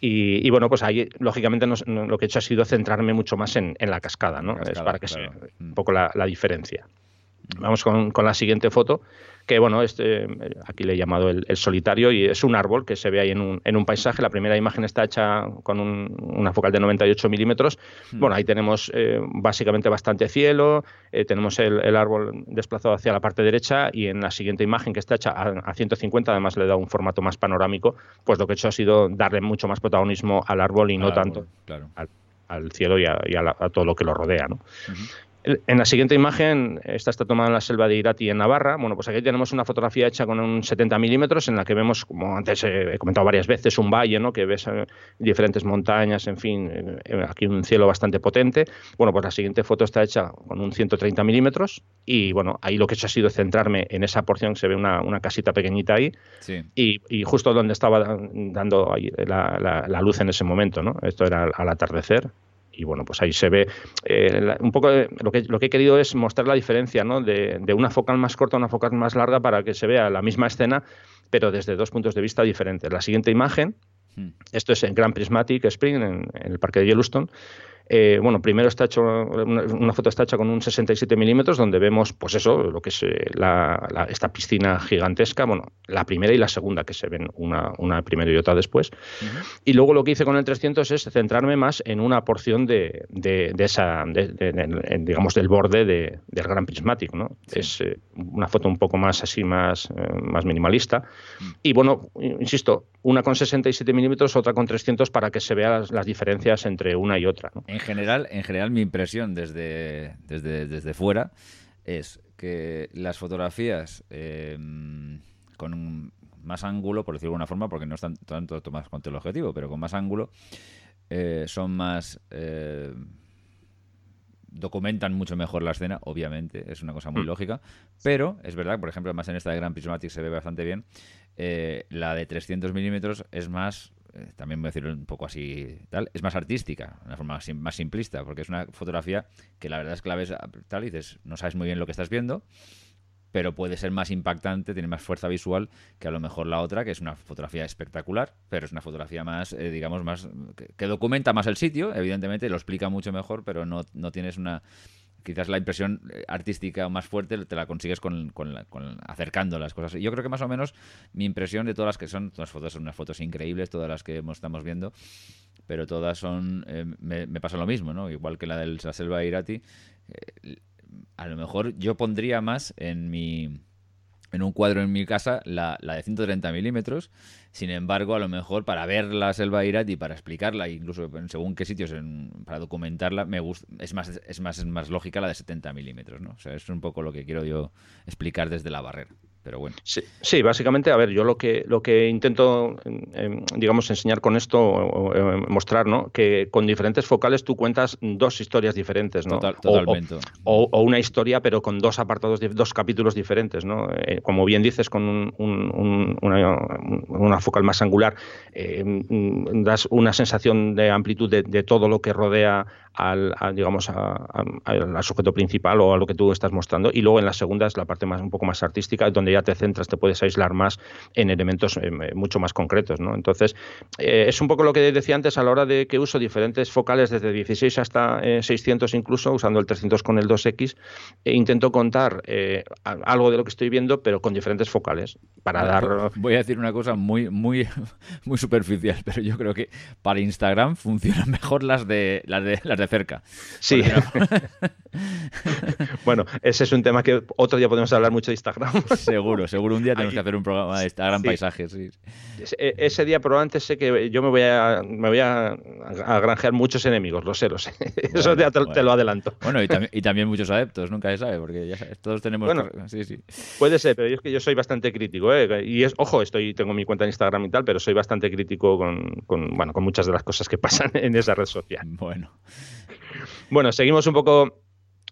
Y, bueno, pues ahí, lógicamente, lo que he hecho ha sido centrarme mucho más en, la cascada, ¿no? es para que sea un poco la, la diferencia. Vamos con, con, la siguiente foto, que bueno, este, aquí le he llamado el, solitario y es un árbol que se ve ahí en un, en un paisaje. La primera imagen está hecha con una focal de 98 milímetros. Hmm. Bueno, ahí tenemos eh, básicamente bastante cielo, eh, tenemos el, el, árbol desplazado hacia la parte derecha y en la siguiente imagen que está hecha a, 150, además le da un formato más panorámico, pues lo que he hecho ha sido darle mucho más protagonismo al árbol y no tanto al, cielo y, a, todo lo que lo rodea. ¿no? En la siguiente imagen, esta está tomada en la selva de Irati en Navarra. Bueno, pues aquí tenemos una fotografía hecha con un 70 milímetros en la que vemos, como antes he comentado varias veces, un valle, ¿no? Que ves eh, diferentes montañas, en fin, eh, aquí un cielo bastante potente. Bueno, pues la siguiente foto está hecha con un 130 milímetros y bueno, ahí lo que he hecho ha sido centrarme en esa porción, se ve una, casita pequeñita ahí y, justo donde estaba dando la, la, luz en ese momento, ¿no? Esto era al atardecer y bueno, pues ahí se ve eh, un poco lo que, lo que he querido es mostrar la diferencia ¿no? de, de, una focal más corta a una focal más larga para que se vea la misma escena, pero desde dos puntos de vista diferentes. La siguiente imagen, hmm. esto es en Grand Prismatic Spring, en el parque de Yellowstone, eh, bueno, primero está hecho, una, foto está hecha con un 67 milímetros donde vemos, pues eso, lo que es eh, esta piscina gigantesca, bueno, la primera y la segunda que se ven, una, una primero y otra después. Y luego lo que hice con el 300 es centrarme más en una porción de, de, esa, digamos, del borde del gran prismático, ¿no? Es eh, una foto un poco más así, más, más minimalista. Mm. Y bueno, insisto, una con 67 milímetros, otra con 300 para que se vean las, diferencias entre una y otra. En, general, en general, mi impresión desde, desde, desde fuera es que las fotografías em, con más ángulo, por decirlo de alguna forma, porque no están tanto tomadas con teleobjetivo, pero con más ángulo, eh, son más... Eh, documentan mucho mejor la escena, obviamente, es una cosa muy mm. lógica, pero es verdad, por ejemplo, más en esta de Grand Prismatic se ve bastante bien, eh, la de 300 milímetros es más, eh, también voy a decirlo un poco así, tal, es más artística, una forma más, simplista, porque es una fotografía que la verdad es que la ves tal y dices, no sabes muy bien lo que estás viendo, pero puede ser más impactante, tiene más fuerza visual que a lo mejor la otra, que es una fotografía espectacular, pero es una fotografía más, eh, digamos, más que, documenta más el sitio, evidentemente, lo explica mucho mejor, pero no, no tienes una... Quizás la impresión eh, artística más fuerte te la consigues con, con, acercando las cosas. Yo creo que más o menos mi impresión de todas las que son, todas las fotos son unas fotos increíbles, todas las que estamos viendo, pero todas son, eh, me, pasa lo mismo, ¿no? Igual que la de la selva de Irati, a lo mejor yo pondría más en mi en un cuadro en mi casa la, la de 130 milímetros. Sin embargo, a lo mejor para ver la selva de Irati y para explicarla, incluso según qué sitios, para documentarla, me gusta, es, más, es, más, es más lógica la de 70 milímetros. ¿no? O sea, es un poco lo que quiero yo explicar desde la barrera pero bueno. Sí, básicamente, a ver, yo lo que, lo que intento, digamos, enseñar con esto, o, mostrar, ¿no? Que con diferentes focales tú cuentas dos historias diferentes, ¿no? totalmente. O, una historia, pero con dos apartados, dos capítulos diferentes, ¿no? Eh, como bien dices, con una, focal más angular, eh, das una sensación de amplitud de, todo lo que rodea al, digamos, al sujeto principal o a lo que tú estás mostrando. Y luego en la segunda es la parte más un poco más artística, donde ya te centras, te puedes aislar más en elementos eh, mucho más concretos. ¿no? Entonces, eh, es un poco lo que decía antes a la hora de que uso diferentes focales desde 16 hasta 600 eh, incluso, usando el 300 con el 2X, e intento contar algo de lo que estoy viendo, pero con diferentes focales, para dar... Voy a decir una cosa muy, muy, muy superficial, pero yo creo que para Instagram funcionan mejor las de, las de, las de cerca. Sí. bueno, ese es un tema que otro día podemos hablar mucho de Instagram. Seguro, seguro. Un día tenemos que hacer un programa de Instagram paisajes. E, ese, día probablemente sé que yo me voy a, me voy a, granjear muchos enemigos, lo sé, lo sé. Eso ya te, lo adelanto. Bueno, y, también, muchos adeptos, nunca se sabe, porque ya todos tenemos... Bueno, sí, sí. Puede ser, pero yo es que yo soy bastante crítico. ¿eh? Y es, ojo, estoy, tengo mi cuenta en Instagram y tal, pero soy bastante crítico con, con, bueno, con muchas de las cosas que pasan en esa red social. Bueno. Bueno, seguimos un poco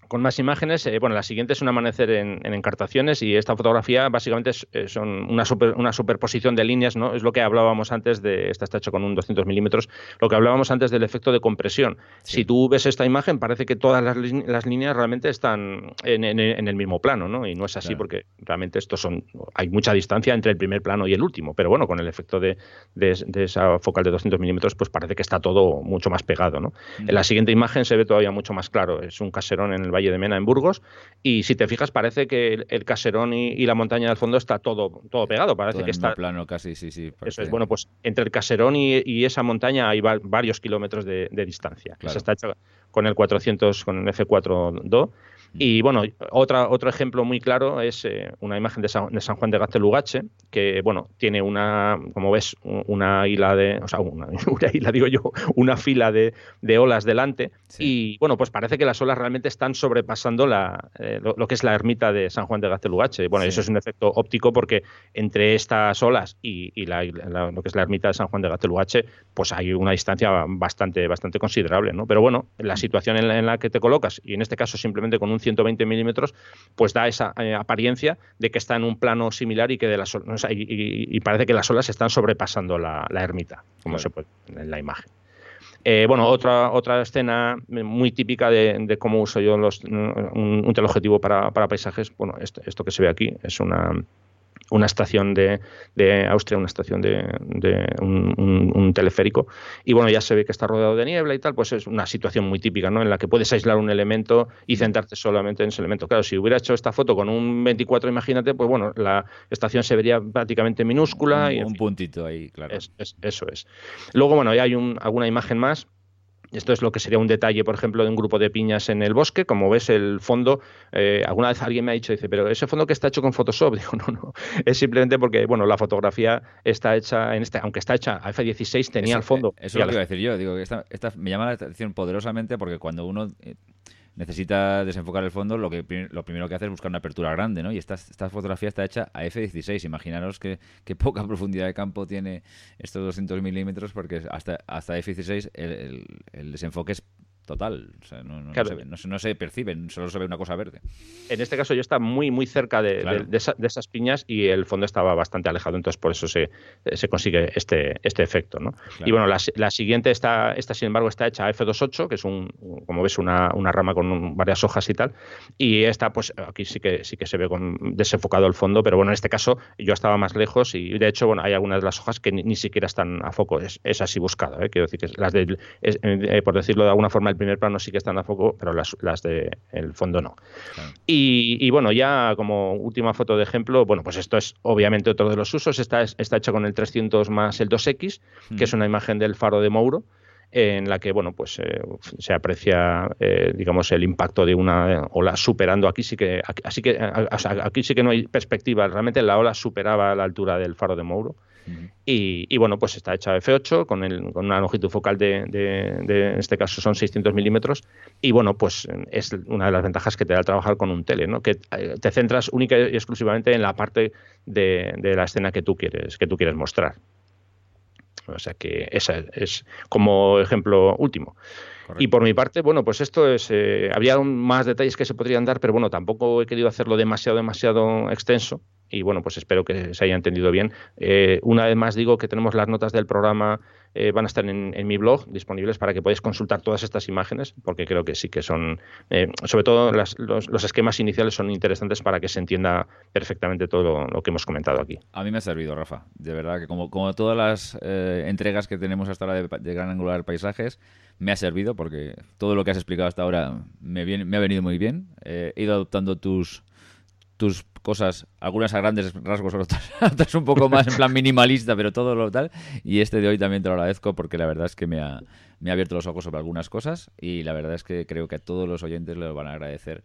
con más imágenes. Eh, bueno, la siguiente es un amanecer en, encartaciones y esta fotografía básicamente es, eh, son una, una superposición de líneas, ¿no? Es lo que hablábamos antes de, esta está hecho con un 200 milímetros, lo que hablábamos antes del efecto de compresión. Si tú ves esta imagen, parece que todas las, las líneas realmente están en, el mismo plano, ¿no? Y no es así porque realmente estos son, hay mucha distancia entre el primer plano y el último, pero bueno, con el efecto de, esa focal de 200 milímetros, pues parece que está todo mucho más pegado, ¿no? En la siguiente imagen se ve todavía mucho más claro, es un caserón en el Valle de Mena en Burgos y si te fijas parece que el, caserón y, la montaña del fondo está todo, todo pegado, parece que está... plano casi, sí, sí. Eso es, bueno, pues entre el caserón y, esa montaña hay varios kilómetros de, distancia. está hecha con el 400, con el F4.2 Y bueno, otra, otro ejemplo muy claro es eh, una imagen de San, Juan de Gaztelugache, que bueno, tiene una, como ves, una isla de, o sea, una, una digo yo, una fila de, olas delante. Y bueno, pues parece que las olas realmente están sobrepasando la, eh, lo, que es la ermita de San Juan de Gaztelugache. Bueno, eso es un efecto óptico porque entre estas olas y, lo que es la ermita de San Juan de Gaztelugache, pues hay una distancia bastante, bastante considerable, ¿no? Pero bueno, la situación en la, que te colocas, y en este caso simplemente con un 120 milímetros, pues da esa eh, apariencia de que está en un plano similar y que de las y, parece que las olas están sobrepasando la, ermita, como se puede en la imagen. Eh, bueno, otra, otra escena muy típica de, cómo uso yo los, un, teleobjetivo para, para, paisajes, bueno, esto, esto que se ve aquí es una, una estación de, de, Austria, una estación de, de un, teleférico, y bueno, ya se ve que está rodeado de niebla y tal, pues es una situación muy típica, ¿no? En la que puedes aislar un elemento y centrarte solamente en ese elemento. Claro, si hubiera hecho esta foto con un 24, imagínate, pues bueno, la estación se vería prácticamente minúscula. Un, y, un puntito ahí, claro. eso es. Luego, bueno, ya hay alguna imagen más esto es lo que sería un detalle, por ejemplo, de un grupo de piñas en el bosque. Como ves, el fondo, eh, alguna vez alguien me ha dicho, dice, pero ese fondo que está hecho con Photoshop, digo, no, no, es simplemente porque, bueno, la fotografía está hecha en este, aunque está hecha a F16, tenía el fondo. Eso es lo que iba a decir yo, digo, esta, esta me llama la atención poderosamente porque cuando uno eh, necesita desenfocar el fondo, lo que lo primero que hace es buscar una apertura grande, ¿no? Y esta, esta fotografía está hecha a f16. Imaginaros que, poca profundidad de campo tiene estos 200 milímetros, porque hasta, hasta f16 el, el desenfoque es total. O sea, no, no, se, percibe, solo se ve una cosa verde. En este caso yo estaba muy, muy cerca de, esas piñas y el fondo estaba bastante alejado, entonces por eso se, se consigue este, este efecto. ¿no? Y bueno, la, siguiente está, esta, sin embargo, está hecha a F28, que es un, como ves, una, una rama con varias hojas y tal. Y esta, pues aquí sí que sí que se ve con desenfocado el fondo, pero bueno, en este caso yo estaba más lejos y de hecho, bueno, hay algunas de las hojas que ni, siquiera están a foco. Es, es así buscado, ¿eh? quiero decir que las de, eh, por decirlo de alguna forma, primer plano sí que están a foco, pero las, las de el fondo no. Y, bueno, ya como última foto de ejemplo, bueno, pues esto es obviamente otro de los usos. Está, está hecho con el 300 más el 2X, que es una imagen del faro de Mouro en la que bueno pues eh, se aprecia eh, digamos el impacto de una ola superando. Aquí sí que así que aquí sí que no hay perspectiva. Realmente la ola superaba la altura del faro de Mouro y, bueno, pues está hecha F8 con, el, con una longitud focal de, en este caso son 600 milímetros. Y bueno, pues es una de las ventajas que te da trabajar con un tele, ¿no? que eh, te centras única y exclusivamente en la parte de, la escena que tú quieres, que tú quieres mostrar. O sea que esa es como ejemplo último. Y por mi parte, bueno, pues esto es. Eh, habría más detalles que se podrían dar, pero bueno, tampoco he querido hacerlo demasiado, demasiado extenso y bueno, pues espero que se haya entendido bien. Eh, una vez más digo que tenemos las notas del programa, eh, van a estar en, mi blog disponibles para que podáis consultar todas estas imágenes, porque creo que sí que son, eh, sobre todo los, esquemas iniciales son interesantes para que se entienda perfectamente todo lo, que hemos comentado aquí. A mí me ha servido, Rafa, de verdad que como, como todas las entregas que tenemos hasta ahora de, Gran Angular Paisajes, me ha servido porque todo lo que has explicado hasta ahora me, me ha venido muy bien. he ido adoptando tus tus cosas, algunas a grandes rasgos, otras, un poco más en plan minimalista, pero todo lo tal. Y este de hoy también te lo agradezco porque la verdad es que me ha, me ha abierto los ojos sobre algunas cosas y la verdad es que creo que a todos los oyentes les van a agradecer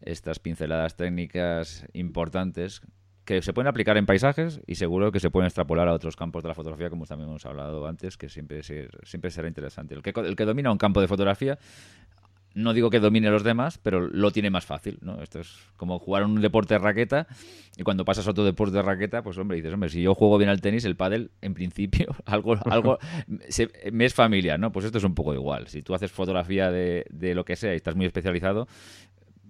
estas pinceladas técnicas importantes que se pueden aplicar en paisajes y seguro que se pueden extrapolar a otros campos de la fotografía, como también hemos hablado antes, que siempre, siempre será interesante. El que, el que domina un campo de fotografía no digo que domine los demás, pero lo tiene más fácil, ¿no? Esto es como jugar un deporte de raqueta y cuando pasas a otro deporte de raqueta, pues hombre, dices, hombre, si yo juego bien al tenis, el pádel, en principio, algo, algo me es familiar, ¿no? Pues esto es un poco igual. Si tú haces fotografía de, de lo que sea y estás muy especializado,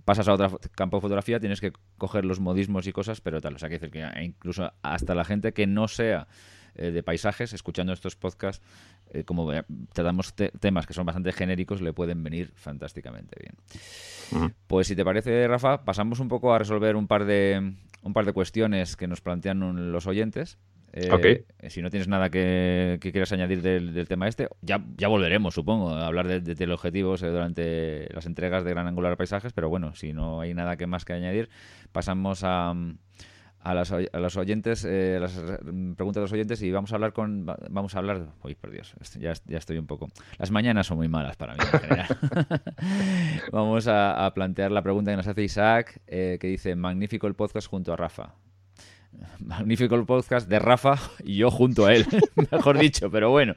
pasas a otro campo de fotografía, tienes que coger los modismos y cosas, pero tal. O sea, que decir que incluso hasta la gente que no sea eh, de paisajes, escuchando estos podcasts, eh, como tratamos temas que son bastante genéricos, le pueden venir fantásticamente bien. Pues si te parece, Rafa, pasamos un poco a resolver un par de, un par de cuestiones que nos plantean los oyentes. Eh, si no tienes nada que, quieras añadir del, tema este, ya, ya volveremos, supongo, a hablar de, de teleobjetivos durante las entregas de Gran Angular Paisajes, pero bueno, si no hay nada que más que añadir, pasamos a, a, las, a los oyentes, eh, las preguntas de los oyentes y vamos a hablar con. Vamos a hablar. Uy, por Dios, ya, ya estoy un poco. Las mañanas son muy malas para mí en general. vamos a, plantear la pregunta que nos hace Isaac, eh, que dice: Magnífico el podcast junto a Rafa magnífico el podcast de Rafa y yo junto a él, mejor dicho, pero bueno,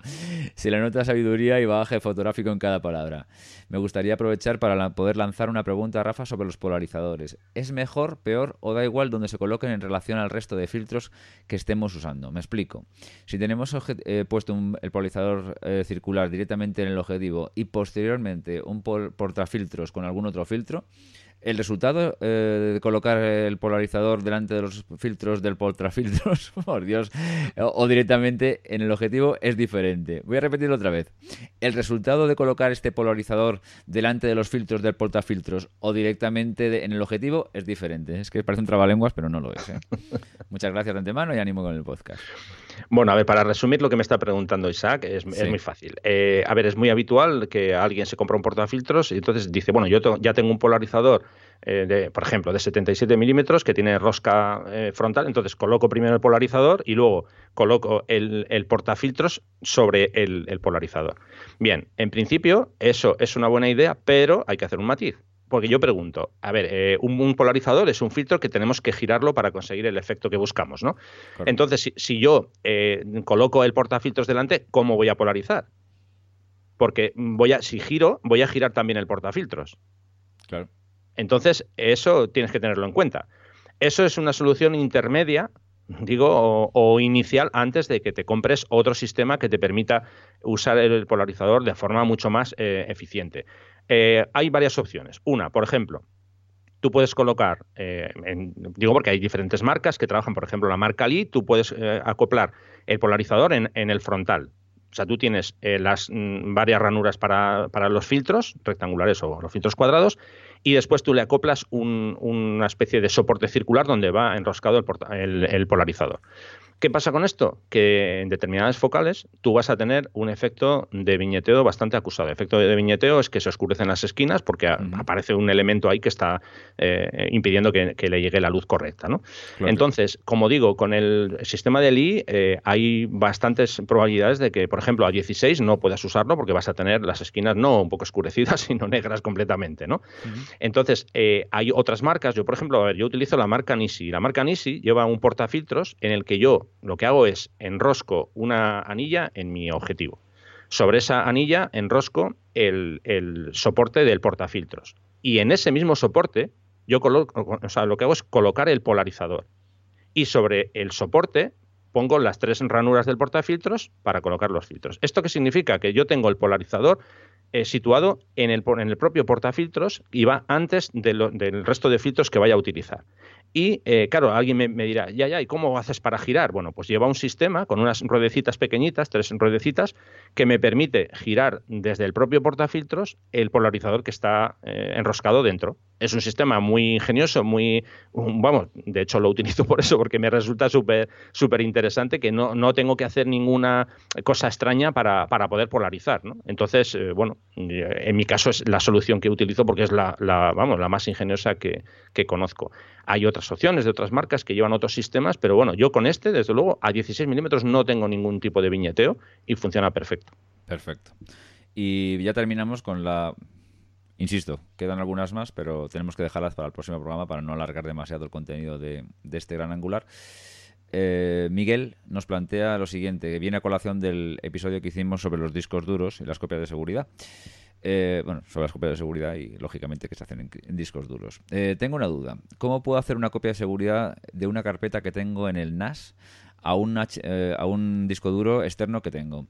se le nota sabiduría y bagaje fotográfico en cada palabra. Me gustaría aprovechar para poder lanzar una pregunta a Rafa sobre los polarizadores. ¿Es mejor, peor o da igual donde se coloquen en relación al resto de filtros que estemos usando? Me explico. Si tenemos eh, puesto el polarizador eh, circular directamente en el objetivo y posteriormente un portafiltros con algún otro filtro, el resultado eh, de colocar el polarizador delante de los filtros del poltrafiltros, por Dios, o, directamente en el objetivo es diferente. Voy a repetirlo otra vez. El resultado de colocar este polarizador delante de los filtros del portafiltros o directamente en el objetivo es diferente. Es que parece un trabalenguas, pero no lo es. ¿eh? Muchas gracias de antemano y ánimo con el podcast. Bueno, a ver, para resumir lo que me está preguntando Isaac, es, muy fácil. Eh, a ver, es muy habitual que alguien se compra un portafiltros y entonces dice, bueno, yo ya tengo un polarizador eh, de, por ejemplo, de 77 milímetros que tiene rosca eh, frontal. Entonces coloco primero el polarizador y luego coloco el, portafiltros sobre el, polarizador. Bien, en principio eso es una buena idea, pero hay que hacer un matiz. Porque yo pregunto, a ver, eh, un, polarizador es un filtro que tenemos que girarlo para conseguir el efecto que buscamos, ¿no? Entonces, si, si yo coloco el portafiltros delante, ¿cómo voy a polarizar? Porque voy a, si giro, voy a girar también el portafiltros. Claro. Entonces, eso tienes que tenerlo en cuenta. Eso es una solución intermedia, digo, o, inicial antes de que te compres otro sistema que te permita usar el polarizador de forma mucho más eh, eficiente. Eh, hay varias opciones. Una, por ejemplo, tú puedes colocar, eh, digo porque hay diferentes marcas que trabajan, por ejemplo, la marca Lee, tú puedes acoplar el polarizador en, el frontal. O sea, tú tienes las mm, varias ranuras para, para, los filtros rectangulares o los filtros cuadrados y después tú le acoplas una especie de soporte circular donde va enroscado el polarizador. ¿Qué pasa con esto? Que en determinadas focales tú vas a tener un efecto de viñeteo bastante acusado. El efecto de viñeteo es que se oscurecen las esquinas porque aparece un elemento ahí que está eh, impidiendo que, le llegue la luz correcta. ¿no? Entonces, como digo, con el sistema de Lee eh, hay bastantes probabilidades de que, por ejemplo, a 16 no puedas usarlo porque vas a tener las esquinas no un poco oscurecidas, sino negras completamente. ¿no? Entonces, eh, hay otras marcas. Yo, por ejemplo, a ver, yo utilizo la marca Nisi. La marca Nisi lleva un portafiltros en el que yo lo que hago es enrosco una anilla en mi objetivo. Sobre esa anilla enrosco el, soporte del portafiltros. Y en ese mismo soporte, yo coloco, o sea, lo que hago es colocar el polarizador. Y sobre el soporte pongo las tres ranuras del portafiltros para colocar los filtros. ¿Esto qué significa? Que yo tengo el polarizador eh, situado en el, en el, propio portafiltros y va antes del resto de filtros que vaya a utilizar. Y eh, claro, alguien me, dirá, ya, ya, ¿y cómo haces para girar? Bueno, pues lleva un sistema con unas ruedecitas pequeñitas, tres ruedecitas, que me permite girar desde el propio portafiltros el polarizador que está eh, enroscado dentro. Es un sistema muy ingenioso, muy, vamos, de hecho lo utilizo por eso, porque me resulta súper súper interesante que no, no, tengo que hacer ninguna cosa extraña para, para poder polarizar. ¿no? Entonces, eh, bueno, en mi caso es la solución que utilizo porque es la, la vamos, la más ingeniosa que, que conozco. Hay otras opciones de otras marcas que llevan otros sistemas, pero bueno, yo con este, desde luego, a 16 milímetros no tengo ningún tipo de viñeteo y funciona perfecto. Perfecto. Y ya terminamos con la... Insisto, quedan algunas más, pero tenemos que dejarlas para el próximo programa para no alargar demasiado el contenido de, este gran angular. Eh, Miguel nos plantea lo siguiente, que viene a colación del episodio que hicimos sobre los discos duros y las copias de seguridad. Eh, bueno, sobre las copias de seguridad y lógicamente que se hacen en, discos duros. Eh, tengo una duda. ¿Cómo puedo hacer una copia de seguridad de una carpeta que tengo en el NAS a un, eh, a un disco duro externo que tengo?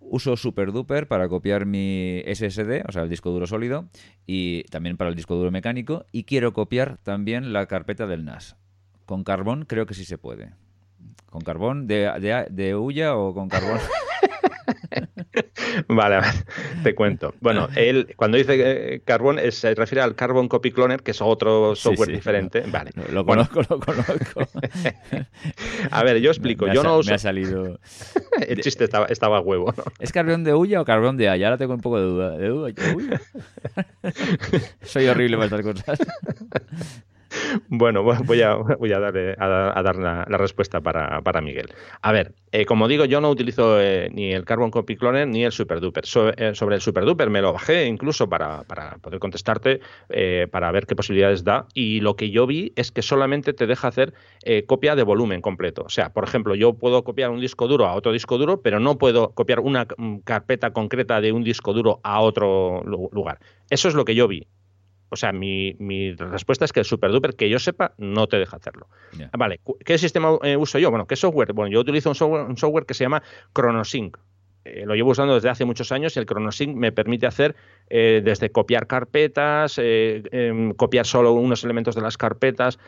Uso SuperDuper para copiar mi SSD, o sea, el disco duro sólido, y también para el disco duro mecánico, y quiero copiar también la carpeta del NAS. Con carbón creo que sí se puede. ¿Con carbón de, de, de huya o con carbón? vale, te cuento. Bueno, él cuando dice eh, Carbon se refiere al Carbon Copy Cloner, que es otro software diferente. vale. Lo, conozco, lo conozco. a ver, yo explico. yo no Me ha salido. El chiste estaba, estaba huevo. ¿Es carbón de huya o carbón de haya? Ahora tengo un poco de duda. ¿De duda? Soy horrible para estas cosas. Bueno, voy a, darle, a, dar la, respuesta para, Miguel. A ver, eh, como digo, yo no utilizo eh, ni el Carbon Copy Cloner ni el SuperDuper. Eh, sobre el SuperDuper me lo bajé incluso para, para poder contestarte, para ver qué posibilidades da. Y lo que yo vi es que solamente te deja hacer copia de volumen completo. O sea, por ejemplo, yo puedo copiar un disco duro a otro disco duro, pero no puedo copiar una mm, carpeta concreta de un disco duro a otro lugar. Eso es lo que yo vi. O sea, mi, respuesta es que el SuperDuper, que yo sepa, no te deja hacerlo. Vale, ¿qué sistema eh, uso yo? Bueno, ¿qué software? Bueno, yo utilizo un software, que se llama ChronoSync. Eh, lo llevo usando desde hace muchos años y el ChronoSync me permite hacer eh, desde copiar carpetas, em, copiar solo unos elementos de las carpetas.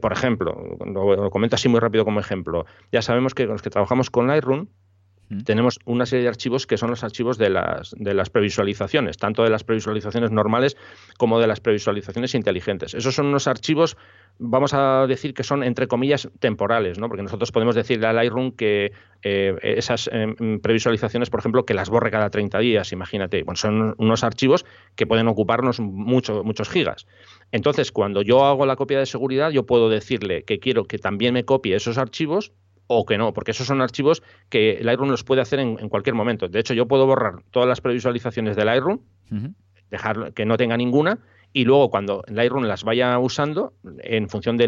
por ejemplo, lo, lo, comento así muy rápido como ejemplo. Ya sabemos que los que trabajamos con Lightroom, tenemos una serie de archivos que son los archivos de las, de las previsualizaciones, tanto de las previsualizaciones normales como de las previsualizaciones inteligentes. Esos son unos archivos, vamos a decir que son entre comillas temporales, ¿no? porque nosotros podemos decirle a Lightroom que eh, esas em, previsualizaciones, por ejemplo, que las borre cada 30 días, imagínate. Bueno, son unos archivos que pueden ocuparnos mucho, muchos gigas. Entonces, cuando yo hago la copia de seguridad, yo puedo decirle que quiero que también me copie esos archivos o que no, porque esos son archivos que Lightroom los puede hacer en, cualquier momento. De hecho, yo puedo borrar todas las previsualizaciones de Lightroom, dejar que no tenga ninguna, y luego cuando Lightroom las vaya usando, en función de,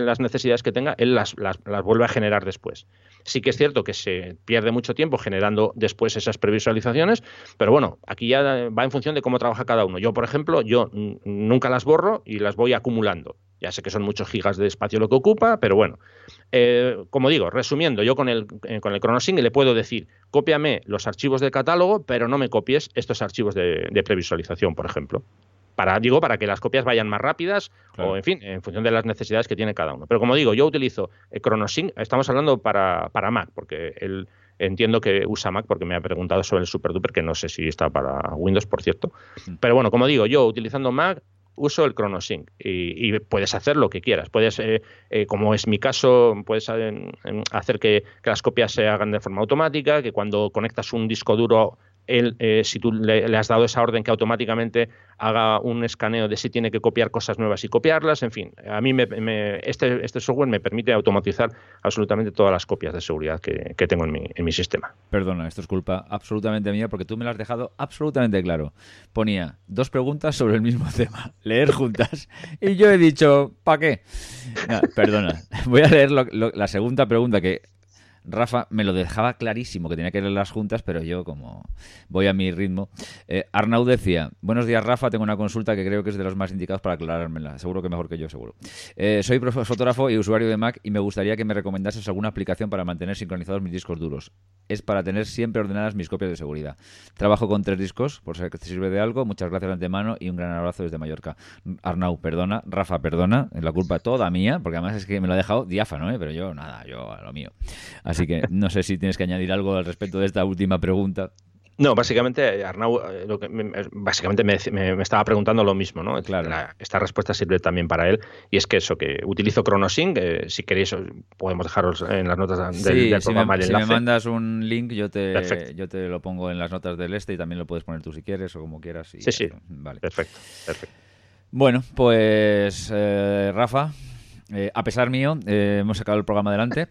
las necesidades que tenga, él las, las, vuelve a generar después. Sí que es cierto que se pierde mucho tiempo generando después esas previsualizaciones, pero bueno, aquí ya va en función de cómo trabaja cada uno. Yo, por ejemplo, yo nunca las borro y las voy acumulando. Ya sé que son muchos gigas de espacio lo que ocupa, pero bueno. Eh, como digo, resumiendo, yo con el, eh, con el ChronoSync le puedo decir, cópiame los archivos de catálogo, pero no me copies estos archivos de, previsualización, por ejemplo. Para, digo, para que las copias vayan más rápidas o, en fin, en función de las necesidades que tiene cada uno. Pero como digo, yo utilizo el ChronoSync, estamos hablando para, para Mac, porque el, entiendo que usa Mac porque me ha preguntado sobre el SuperDuper, que no sé si está para Windows, por cierto. Pero bueno, como digo, yo utilizando Mac uso el ChronoSync y, y puedes hacer lo que quieras. Puedes, eh, eh, como es mi caso, puedes eh, hacer que, que, las copias se hagan de forma automática, que cuando conectas un disco duro eh, si tú le, has dado esa orden que automáticamente haga un escaneo de si tiene que copiar cosas nuevas y copiarlas, en fin, a mí me, este, este, software me permite automatizar absolutamente todas las copias de seguridad que, tengo en mi, en mi, sistema. Perdona, esto es culpa absolutamente mía porque tú me lo has dejado absolutamente claro. Ponía dos preguntas sobre el mismo tema, leer juntas, y yo he dicho, ¿para qué? perdona, voy a leer la segunda pregunta que Rafa me lo dejaba clarísimo que tenía que leer las juntas, pero yo como voy a mi ritmo. Eh, Arnaud decía, buenos días Rafa, tengo una consulta que creo que es de los más indicados para aclarármela, seguro que mejor que yo, seguro. Eh, soy fotógrafo y usuario de Mac y me gustaría que me recomendases alguna aplicación para mantener sincronizados mis discos duros. Es para tener siempre ordenadas mis copias de seguridad. Trabajo con tres discos, por si sirve de algo. Muchas gracias de antemano y un gran abrazo desde Mallorca. Arnau, perdona. Rafa, perdona. Es la culpa toda mía, porque además es que me lo ha dejado diáfano, ¿eh? pero yo nada, yo a lo mío. Así que no sé si tienes que añadir algo al respecto de esta última pregunta. No, básicamente Arnau eh, lo que básicamente me, estaba preguntando lo mismo, ¿no? Claro. esta respuesta sirve también para él y es que eso que utilizo ChronoSync, eh, si queréis podemos dejaros en las notas del, programa si me, Si me mandas un link yo te yo te lo pongo en las notas del este y también lo puedes poner tú si quieres o como quieras. sí, sí. Vale. Perfecto, perfecto. Bueno, pues eh, Rafa, eh, a pesar mío, eh, hemos sacado el programa adelante.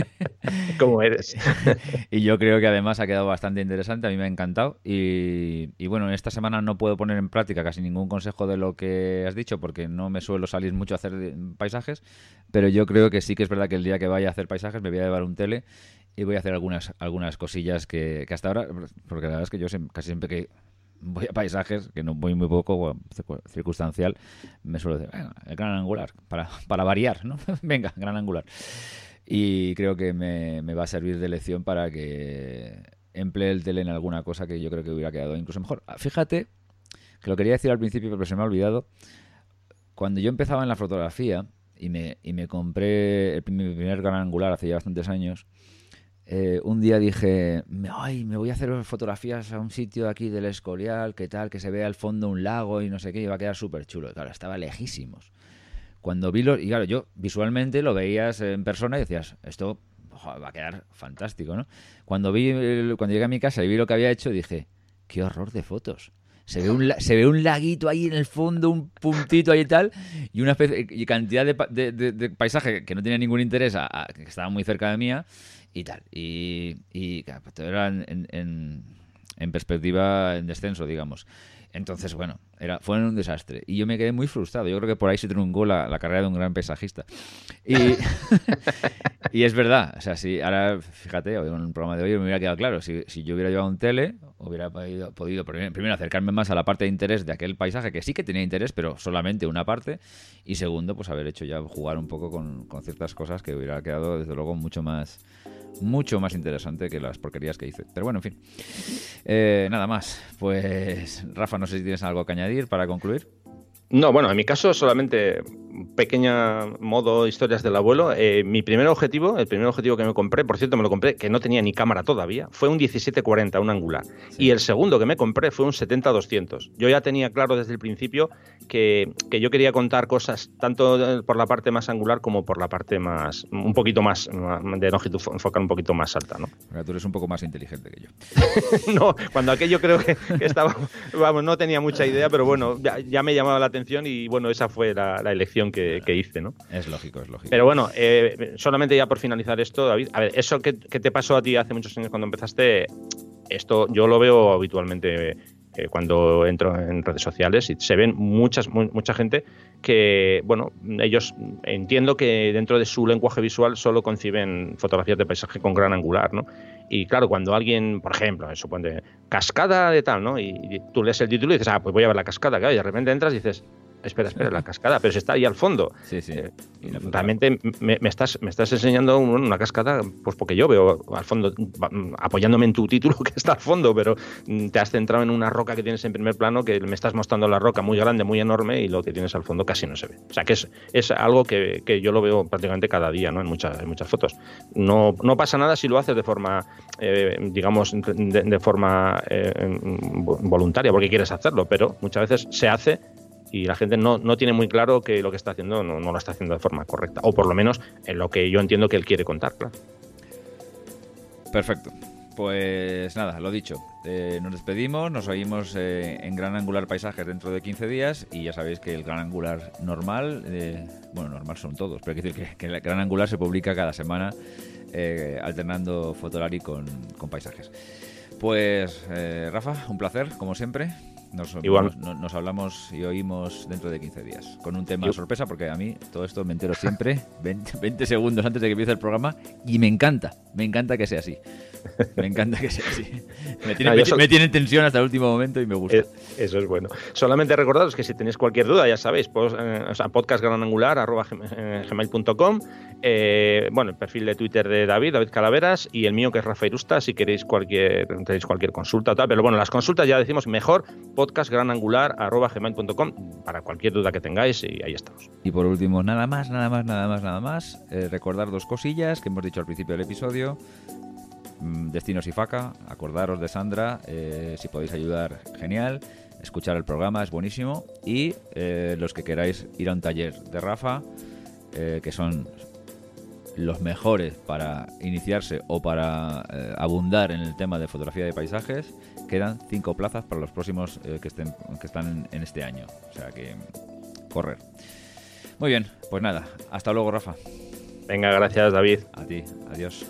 ¿Cómo eres? y yo creo que además ha quedado bastante interesante, a mí me ha encantado. Y, y, bueno, esta semana no puedo poner en práctica casi ningún consejo de lo que has dicho porque no me suelo salir mucho a hacer paisajes, pero yo creo que sí que es verdad que el día que vaya a hacer paisajes me voy a llevar un tele y voy a hacer algunas, algunas cosillas que, que hasta ahora, porque la verdad es que yo casi siempre que voy a paisajes, que no voy muy poco, circunstancial, me suelo decir, el gran angular, para, para variar, ¿no? Venga, gran angular. Y creo que me, me, va a servir de lección para que emplee el tele en alguna cosa que yo creo que hubiera quedado incluso mejor. Ah, fíjate, que lo quería decir al principio, pero se me ha olvidado. Cuando yo empezaba en la fotografía y me, y me compré mi primer gran angular hace ya bastantes años, eh, un día dije, ay, me voy a hacer fotografías a un sitio aquí del Escorial, que tal, que se vea al fondo un lago y no sé qué, y va a quedar súper chulo. Claro, estaba lejísimos. Cuando vi los, y claro, yo visualmente lo veías en persona y decías, esto va a quedar fantástico, ¿no? Cuando vi, cuando llegué a mi casa y vi lo que había hecho, dije, qué horror de fotos. Se ve un, se ve un laguito ahí en el fondo, un puntito ahí y tal, y una especie, y cantidad de, paisaje que no tenía ningún interés, que estaba muy cerca de mía, y tal. Y, y claro, pues, era en, en, en perspectiva en descenso, digamos. Entonces, bueno, era, fue un desastre. Y yo me quedé muy frustrado. Yo creo que por ahí se truncó la, la carrera de un gran paisajista. Y, y es verdad. O sea, si ahora, fíjate, en un programa de hoy me hubiera quedado claro. Si, si yo hubiera llevado un tele, hubiera podido, podido, primero acercarme más a la parte de interés de aquel paisaje, que sí que tenía interés, pero solamente una parte. Y segundo, pues haber hecho ya jugar un poco con, con ciertas cosas que hubiera quedado, desde luego, mucho más mucho más interesante que las porquerías que hice. Pero bueno, en fin. Eh, nada más. Pues Rafa, no sé si tienes algo que añadir para concluir. No, bueno, en mi caso solamente pequeña modo historias del abuelo. Eh, mi primer objetivo, el primer objetivo que me compré, por cierto, me lo compré, que no tenía ni cámara todavía, fue un 1740, un angular. Y el segundo que me compré fue un 70-200. Yo ya tenía claro desde el principio que, que, yo quería contar cosas tanto por la parte más angular como por la parte más, un poquito más, de longitud focal un poquito más alta, ¿no? tú eres un poco más inteligente que yo. no, cuando aquello creo que, estaba, vamos, no tenía mucha idea, pero bueno, ya, me llamaba la atención y bueno, esa fue la, la elección que, hice, ¿no? Es lógico, es lógico. Pero bueno, eh, solamente ya por finalizar esto, David, a ver, eso que, te pasó a ti hace muchos años cuando empezaste, esto yo lo veo habitualmente eh, cuando entro en redes sociales y se ven muchas, mucha gente que, bueno, ellos entiendo que dentro de su lenguaje visual solo conciben fotografías de paisaje con gran angular, ¿no? Y claro, cuando alguien, por ejemplo, supone cascada de tal, ¿no? Y, tú lees el título y dices, ah, pues voy a ver la cascada, claro, y de repente entras y dices, espera, espera, la cascada, pero si está ahí al fondo. Sí, sí. Eh, realmente me, estás, me estás enseñando una cascada, pues porque yo veo al fondo, apoyándome en tu título que está al fondo, pero mm, te has centrado en una roca que tienes en primer plano, que me estás mostrando la roca muy grande, muy enorme, y lo que tienes al fondo casi no se ve. O sea que es, es algo que, que yo lo veo prácticamente cada día, ¿no? En muchas, en muchas fotos. No, no pasa nada si lo haces de forma, eh, digamos, de, forma eh, voluntaria, porque quieres hacerlo, pero muchas veces se hace y la gente no, no, tiene muy claro que lo que está haciendo no, no, lo está haciendo de forma correcta, o por lo menos en lo que yo entiendo que él quiere contar, claro. Perfecto. Pues nada, lo dicho, eh, nos despedimos, nos oímos eh, en Gran Angular Paisajes dentro de 15 días y ya sabéis que el Gran Angular normal, eh, bueno, normal son todos, pero hay que decir que, el Gran Angular se publica cada semana alternando Fotolari con, con paisajes. Pues Rafa, un placer, como siempre. Nos, Igual. Nos, hablamos y oímos dentro de 15 días. Con un tema sorpresa, porque a mí todo esto me entero siempre, 20, segundos antes de que empiece el programa, y me encanta, me encanta que sea así. Me encanta que sea así. Me tiene, en tensión hasta el último momento y me gusta. Eh, eso es bueno. Solamente recordaros que si tenéis cualquier duda, ya sabéis, pues, eh, o sea, podcastgranangular.com, eh, bueno, el perfil de Twitter de David, David Calaveras, y el mío que es Rafa Irusta, si queréis cualquier, tenéis cualquier consulta o tal. Pero bueno, las consultas ya decimos mejor, podcastgranangular.gmail.com para cualquier duda que tengáis y ahí estamos. Y por último, nada más, nada más, nada más, nada más. recordar dos cosillas que hemos dicho al principio del episodio. Mm, Destinos y Faca, acordaros de Sandra, eh, si podéis ayudar, genial. Escuchar el programa es buenísimo. Y eh, los que queráis ir a un taller de Rafa, eh, que son los mejores para iniciarse o para abundar en el tema de fotografía de paisajes, quedan cinco plazas para los próximos que, estén, que están en este año. O sea que correr. Muy bien, pues nada, hasta luego Rafa. Venga, gracias David. A ti, adiós.